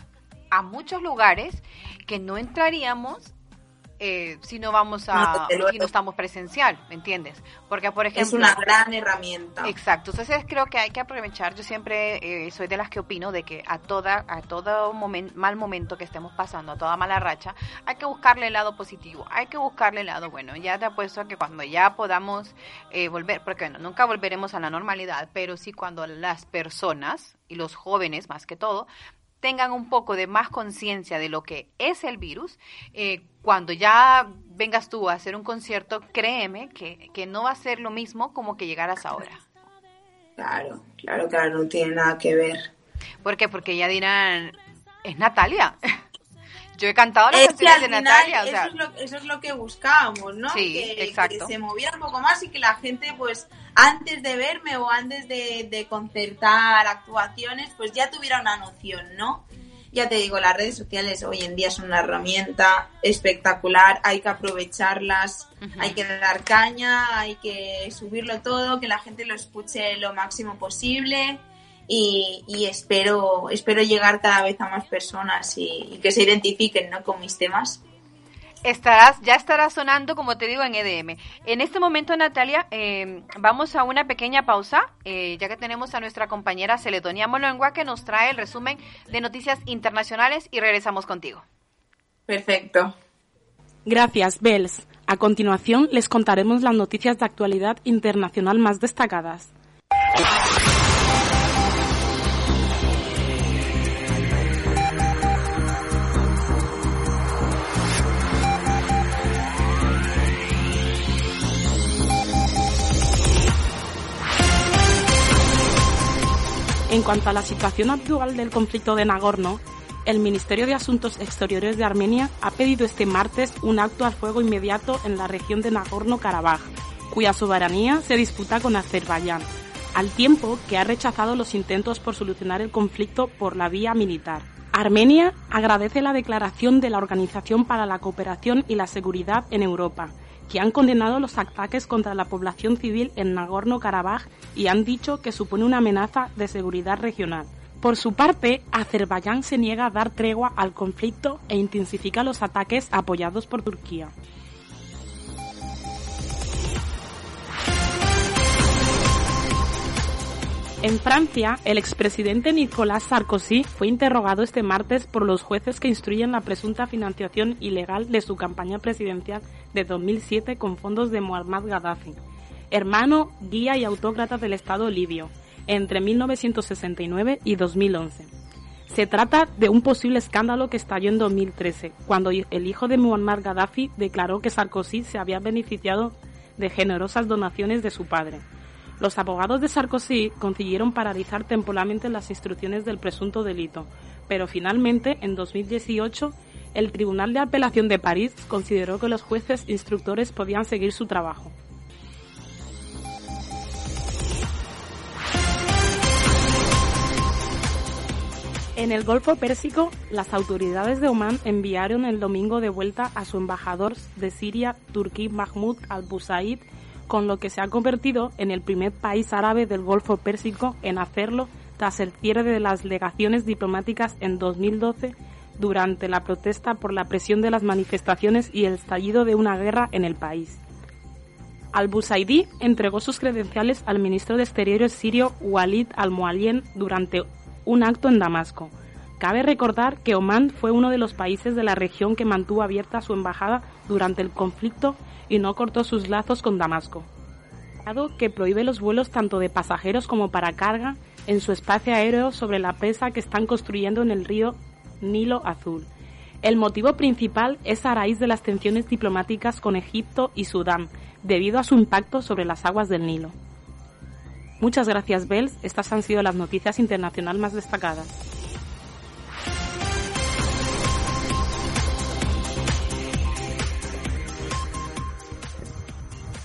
a muchos lugares que no entraríamos eh, si no vamos a, No, si no estamos presencial, ¿me entiendes? Porque, por ejemplo, Es una gran herramienta. Exacto, entonces creo que hay que aprovechar, yo siempre eh, soy de las que opino de que a toda a todo mal momento que estemos pasando, a toda mala racha, hay que buscarle el lado positivo, hay que buscarle el lado bueno. Ya te apuesto a que cuando ya podamos eh, volver, porque bueno, nunca volveremos a la normalidad, pero sí cuando las personas y los jóvenes más que todo tengan un poco de más conciencia de lo que es el virus, eh, cuando ya vengas tú a hacer un concierto, créeme que, que no va a ser lo mismo como que llegaras ahora. Claro, claro, claro, no tiene nada que ver. ¿Por qué? Porque ya dirán, es Natalia. Yo he cantado las Es que canciones al de final Natalia, o eso, sea, es lo, eso es lo que buscábamos, ¿no? Sí, que, exacto. que se moviera un poco más y que la gente, pues, antes de verme o antes de, de concertar actuaciones, pues ya tuviera una noción, ¿no? Ya te digo, las redes sociales hoy en día son una herramienta espectacular, hay que aprovecharlas, hay que dar caña, hay que subirlo todo, que la gente lo escuche lo máximo posible y, y espero, espero llegar cada vez a más personas y, y que se identifiquen ¿no? con mis temas. estarás, ya estará sonando, como te digo, en EDM. En este momento, Natalia, eh, vamos a una pequeña pausa, eh, ya que tenemos a nuestra compañera Celedonia Molongua que nos trae el resumen de noticias internacionales y regresamos contigo. Perfecto. Gracias, Bells. A continuación les contaremos las noticias de actualidad internacional más destacadas. En cuanto a la situación actual del conflicto de Nagorno, el Ministerio de Asuntos Exteriores de Armenia ha pedido este martes un alto al fuego inmediato en la región de Nagorno-Karabaj, cuya soberanía se disputa con Azerbaiyán, al tiempo que ha rechazado los intentos por solucionar el conflicto por la vía militar. Armenia agradece la declaración de la Organización para la Cooperación y la Seguridad en Europa, que han condenado los ataques contra la población civil en Nagorno-Karabaj y han dicho que supone una amenaza de seguridad regional. Por su parte, Azerbaiyán se niega a dar tregua al conflicto e intensifica los ataques apoyados por Turquía. En Francia, el expresidente Nicolas Sarkozy fue interrogado este martes por los jueces que instruyen la presunta financiación ilegal de su campaña presidencial de 2007 con fondos de Muammar Gaddafi, hermano, guía y autócrata del Estado libio, entre 1969 y 2011. Se trata de un posible escándalo que estalló en 2013, cuando el hijo de Muammar Gaddafi declaró que Sarkozy se había beneficiado de generosas donaciones de su padre. Los abogados de Sarkozy consiguieron paralizar temporalmente las instrucciones del presunto delito, pero finalmente, en 2018, el Tribunal de Apelación de París consideró que los jueces instructores podían seguir su trabajo. En el Golfo Pérsico, las autoridades de Omán enviaron el domingo de vuelta a su embajador de Siria, Turquí Mahmoud al-Busaid, con lo que se ha convertido en el primer país árabe del Golfo Pérsico en hacerlo tras el cierre de las legaciones diplomáticas en 2012 durante la protesta por la presión de las manifestaciones y el estallido de una guerra en el país. Al-Busaidi entregó sus credenciales al ministro de Exteriores sirio Walid al-Mualien durante un acto en Damasco. Cabe recordar que Omán fue uno de los países de la región que mantuvo abierta su embajada durante el conflicto y no cortó sus lazos con Damasco. que prohíbe los vuelos tanto de pasajeros como para carga en su espacio aéreo sobre la presa que están construyendo en el río Nilo Azul. El motivo principal es a raíz de las tensiones diplomáticas con Egipto y Sudán, debido a su impacto sobre las aguas del Nilo. Muchas gracias, Bells. Estas han sido las noticias internacionales más destacadas.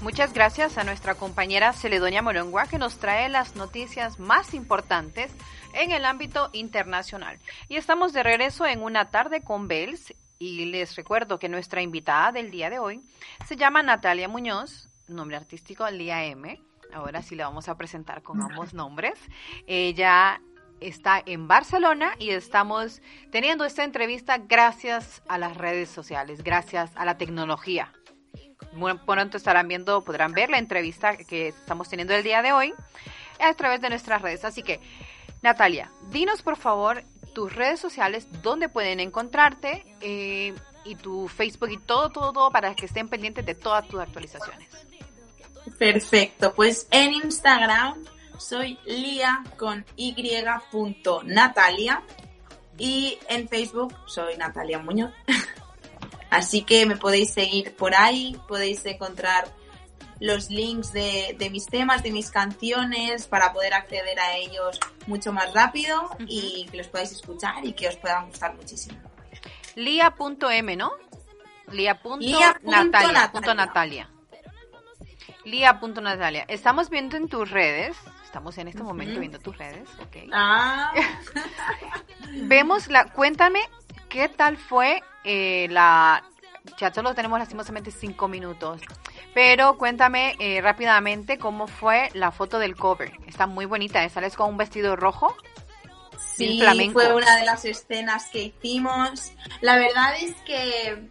Muchas gracias a nuestra compañera Celedonia Morongua que nos trae las noticias más importantes en el ámbito internacional. Y estamos de regreso en una tarde con Bells y les recuerdo que nuestra invitada del día de hoy se llama Natalia Muñoz, nombre artístico Lía M Ahora sí la vamos a presentar con ambos nombres. Ella está en Barcelona y estamos teniendo esta entrevista gracias a las redes sociales, gracias a la tecnología. Muy pronto estarán viendo, podrán ver la entrevista que estamos teniendo el día de hoy a través de nuestras redes. Así que, Natalia, dinos por favor tus redes sociales, dónde pueden encontrarte eh, y tu Facebook y todo, todo, todo para que estén pendientes de todas tus actualizaciones. Perfecto, pues en Instagram soy lia con y Natalia y en Facebook soy Natalia Muñoz. [LAUGHS] Así que me podéis seguir por ahí, podéis encontrar los links de, mis temas, de mis canciones, para poder acceder a ellos mucho más rápido y que los podáis escuchar y que os puedan gustar muchísimo. Lia.m, ¿no? Lia.natalia. Lía.natalia, estamos viendo en tus redes, estamos en este momento viendo tus redes, ok. Ah. [LAUGHS] Vemos la, cuéntame qué tal fue eh, la, ya solo tenemos lastimosamente cinco minutos, pero cuéntame eh, rápidamente cómo fue la foto del cover. Está muy bonita, ¿eh? ¿sales con un vestido rojo? Sí, fue una de las escenas que hicimos. La verdad es que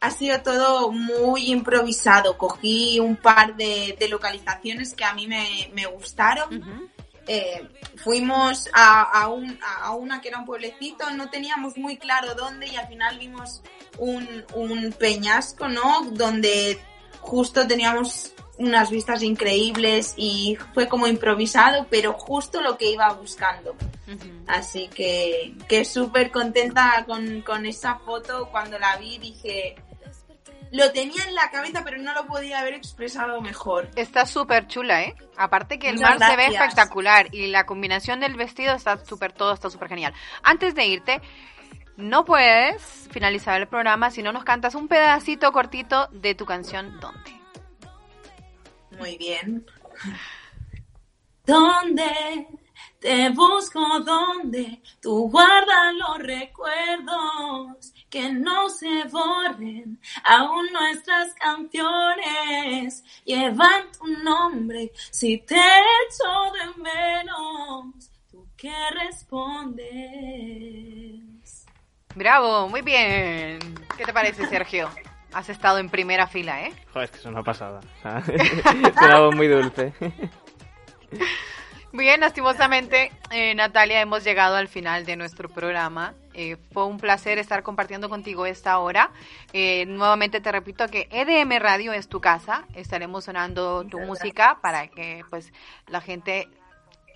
ha sido todo muy improvisado. Cogí un par de, localizaciones que a mí me, gustaron. Eh, fuimos a, una que era un pueblecito, no teníamos muy claro dónde y al final vimos un, peñasco, ¿no? Donde justo teníamos unas vistas increíbles y fue como improvisado, pero justo lo que iba buscando. Así que, que súper contenta con, con, esa foto. Cuando la vi dije, lo tenía en la cabeza, pero no lo podía haber expresado mejor. Está súper chula, ¿eh? Aparte que el mar se ve espectacular y la combinación del vestido está súper, todo está súper genial. Antes de irte, no puedes finalizar el programa si no nos cantas un pedacito cortito de tu canción ¿Dónde? Muy bien. [LAUGHS] ¿Dónde te busco donde tú guardas los recuerdos, que no se borren aún nuestras canciones, llevan tu nombre, si te echo de menos, tú que respondes. Bravo, muy bien. ¿Qué te parece, Sergio? Has estado en primera fila, ¿eh? Joder, es que es una pasada. O sea, Sonaba muy dulce. [LAUGHS] Bien, lastimosamente, eh, Natalia, hemos llegado al final de nuestro programa. Eh, fue un placer estar compartiendo contigo esta hora. Eh, nuevamente te repito que EDM Radio es tu casa. Estaremos sonando tu música para que pues la gente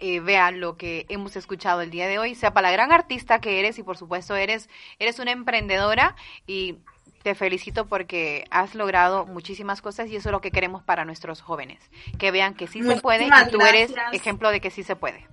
eh, vea lo que hemos escuchado el día de hoy. Sepa la gran artista que eres y por supuesto eres, eres una emprendedora y te felicito porque has logrado muchísimas cosas y eso es lo que queremos para nuestros jóvenes. Que vean que sí se puede y tú eres ejemplo de que sí se puede.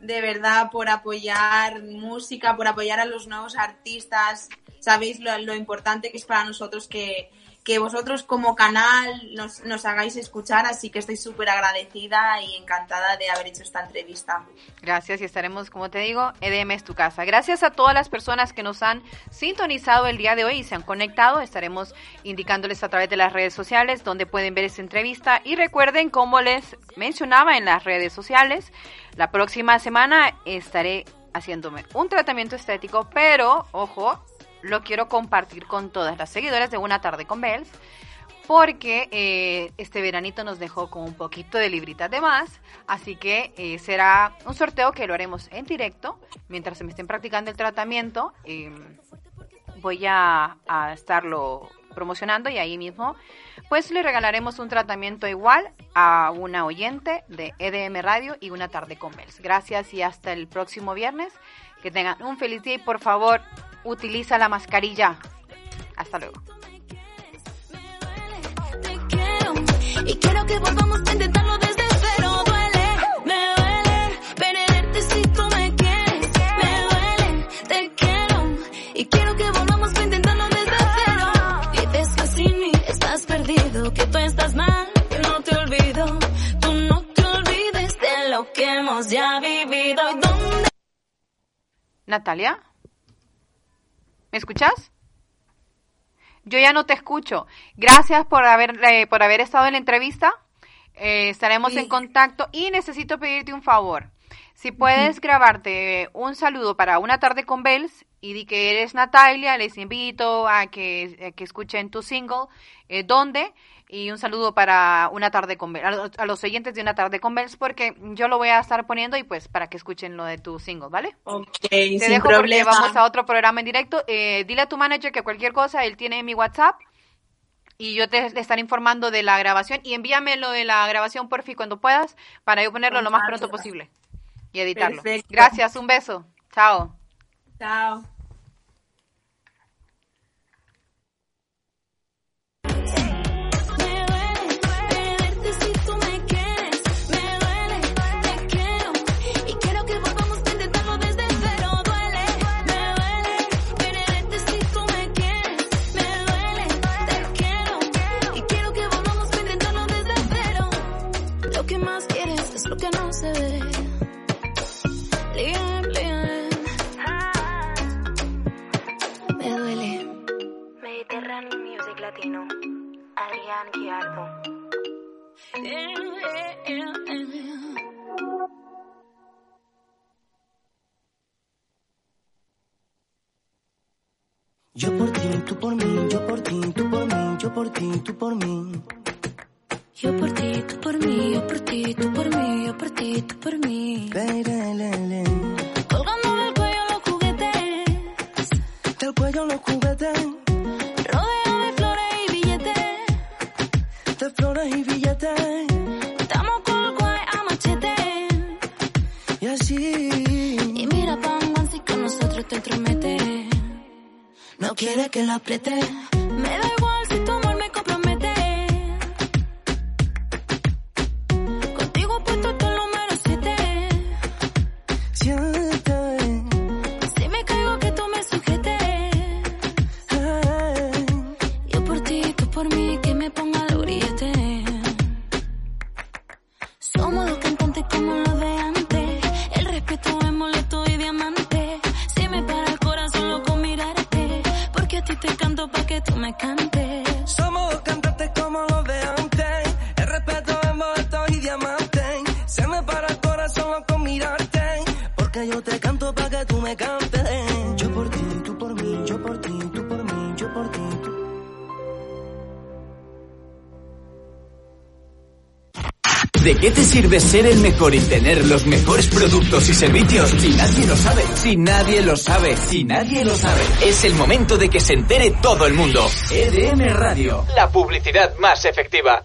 de verdad por apoyar música, por apoyar a los nuevos artistas. Sabéis lo, lo importante que es para nosotros que, que vosotros como canal nos, nos hagáis escuchar, así que estoy súper agradecida y encantada de haber hecho esta entrevista. Gracias y estaremos, como te digo, EDM es tu casa. Gracias a todas las personas que nos han sintonizado el día de hoy y se han conectado. Estaremos indicándoles a través de las redes sociales donde pueden ver esta entrevista. Y recuerden, como les mencionaba en las redes sociales, la próxima semana estaré haciéndome un tratamiento estético, pero, ojo, lo quiero compartir con todas las seguidoras de Una Tarde con Bells porque eh, este veranito nos dejó con un poquito de libritas de más, así que eh, será un sorteo que lo haremos en directo mientras se me estén practicando el tratamiento. eh, voy a, a estarlo promocionando y ahí mismo pues le regalaremos un tratamiento igual a una oyente de EDM Radio y una tarde con Bells. Gracias y hasta el próximo viernes. Que tengan un feliz día y por favor utiliza la mascarilla. Hasta luego. Y quiero que volvamos a intentarlo desde cero. Duele, me duele perderte si tú me quieres. Me duele, te quiero. Y quiero que volvamos a intentarlo desde cero. Dices que sin mí estás perdido, que tú estás mal, que no te olvido. Tú no te olvides de lo que hemos ya vivido. ¿Y dónde? Natalia, ¿me escuchas? Yo ya no te escucho. Gracias por haber, eh, por haber estado en la entrevista. Eh, estaremos en contacto y necesito pedirte un favor. Si puedes grabarte un saludo para una tarde con Bells y di que eres Natalia, les invito a que, a que escuchen tu single, eh, ¿dónde? Y un saludo para una tarde con Bells, a los, oyentes de una tarde con Bells, porque yo lo voy a estar poniendo y pues para que escuchen lo de tu single, ¿vale? Ok, Te sin dejo porque problema. vamos a otro programa en directo. Eh, dile a tu manager que cualquier cosa, él tiene mi WhatsApp y yo te, te estaré informando de la grabación y envíame lo de la grabación por fin cuando puedas para yo ponerlo lo más pronto posible y editarlo. Perfecto. Gracias, un beso. Chao. Chao. Latino. Adrián Giardo. Yo por ti, tú por mí, yo por ti, tú por mí, yo por ti, tú por mí. Yo por ti, tú por mí, yo por ti, tú por mí, yo por ti, tú por mí. Le, le, le, le. Colgando del cuello los juguetes, Del cuello los juguetes, nosotros te entrometes. No quiere que la apriete. Me da igual sirve ser el mejor y tener los mejores productos y servicios si nadie lo sabe? Si nadie lo sabe, si nadie lo sabe. Es el momento de que se entere todo el mundo. EDM Radio, la publicidad más efectiva.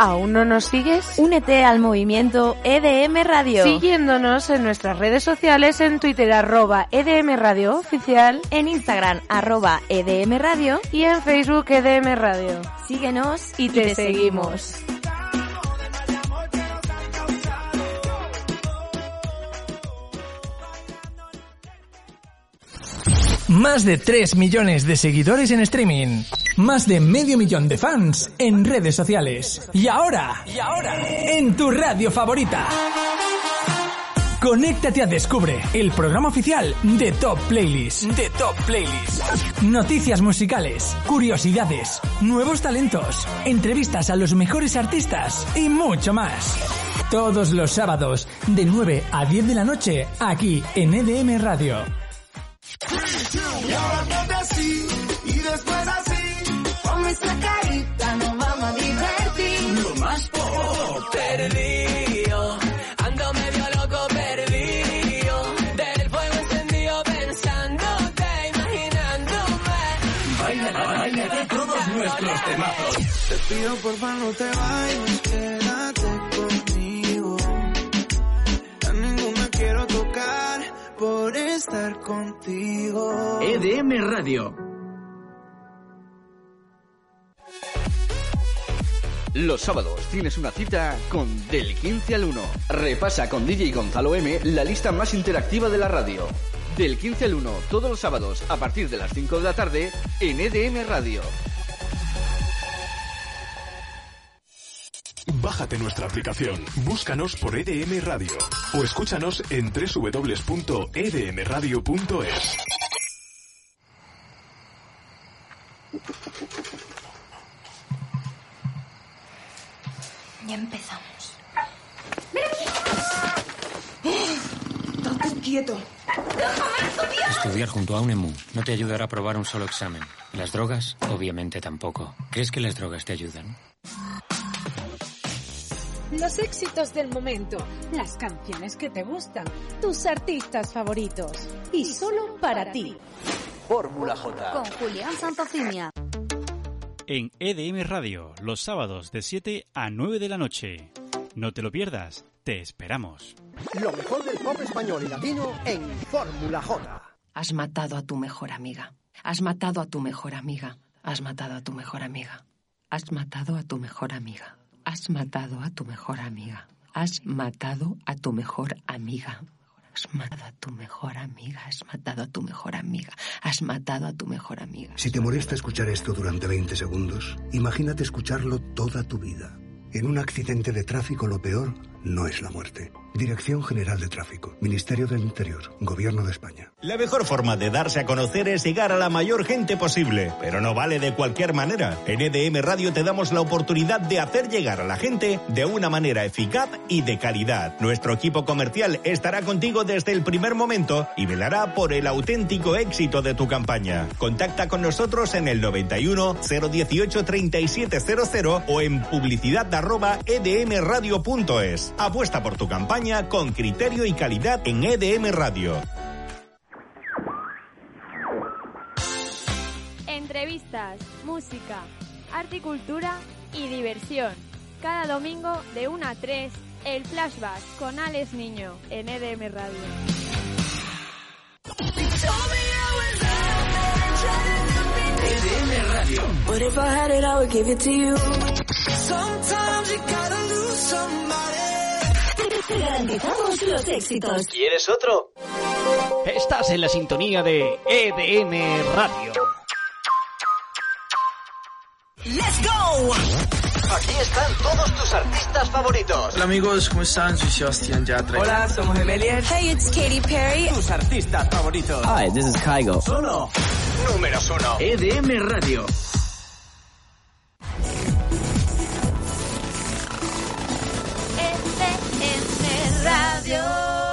¿Aún no nos sigues? Únete al movimiento EDM Radio. Siguiéndonos en nuestras redes sociales en Twitter arroba EDM Radio Oficial, En Instagram, arroba EDM Radio. y en Facebook EDM Radio. Síguenos Y te seguimos. Más de 3 millones de seguidores en streaming. Más de medio millón de fans en redes sociales. Y ahora, y ahora, en tu radio favorita. Conéctate a Descubre, el programa oficial de Top Playlist. De Top Playlist. Noticias musicales, curiosidades, nuevos talentos, entrevistas a los mejores artistas y mucho más. Todos los sábados, de 9 a 10 de la noche, aquí en EDM Radio. Y ahora ponte así, y después así. Con esa carita nos vamos a divertir. Lo más pop. perdido. Ando medio loco perdido. Del fuego encendido pensándote, imaginándome. Baila, baila de todos nuestros temazos. Te pido porfa no te vayas, por estar contigo. EDM Radio. Los sábados tienes una cita con Del 15 al 1. Repasa con DJ Gonzalo M la lista más interactiva de la radio. Del 15 al 1, todos los sábados a partir de las 5 de la tarde en EDM Radio. Bájate nuestra aplicación, búscanos por EDM Radio o escúchanos en www.edmradio.es. Ya empezamos. Estate quieto. Estudiar junto a un EMU no te ayudará a aprobar un solo examen. Las drogas, obviamente tampoco. ¿Crees que las drogas te ayudan? Los éxitos del momento, las canciones que te gustan, tus artistas favoritos. Y solo para ti. Fórmula J. Con Julián Santofimia. En EDM Radio, los sábados de 7 a 9 de la noche. No te lo pierdas, te esperamos. Lo mejor del pop español y latino en Fórmula J. Has matado a tu mejor amiga. Has matado a tu mejor amiga. Has matado a tu mejor amiga. Has matado a tu mejor amiga. Has matado a tu mejor amiga. Has matado a tu mejor amiga. Has matado a tu mejor amiga. Has matado a tu mejor amiga. Has matado a tu mejor amiga. Si te molesta escuchar esto durante 20 segundos, imagínate escucharlo toda tu vida. En un accidente de tráfico lo peor no es la muerte. Dirección General de Tráfico, Ministerio del Interior, Gobierno de España. La mejor forma de darse a conocer es llegar a la mayor gente posible, pero no vale de cualquier manera. En EDM Radio te damos la oportunidad de hacer llegar a la gente de una manera eficaz y de calidad. Nuestro equipo comercial estará contigo desde el primer momento y velará por el auténtico éxito de tu campaña. Contacta con nosotros en el 91 018 3700 o en publicidad arroba edmradio.es. Apuesta por tu campaña con criterio y calidad en EDM Radio. Entrevistas, música, arte y cultura y diversión. Cada domingo de 1 a 3, el flashback con Alex Niño en EDM Radio. EDM Radio. But if I had it, I would give it to you. Sometimes you gotta lose somebody. Te garantizamos los éxitos. ¿Quieres otro? Estás en la sintonía de EDM Radio. ¡Let's go! Aquí están todos tus artistas favoritos. Hola amigos, ¿cómo están? Soy Sebastián Yatra. Hola, somos Emelian. Hey, it's Katy Perry. Tus artistas favoritos. Hi, this is Kygo. Solo números uno. EDM Radio. Radio.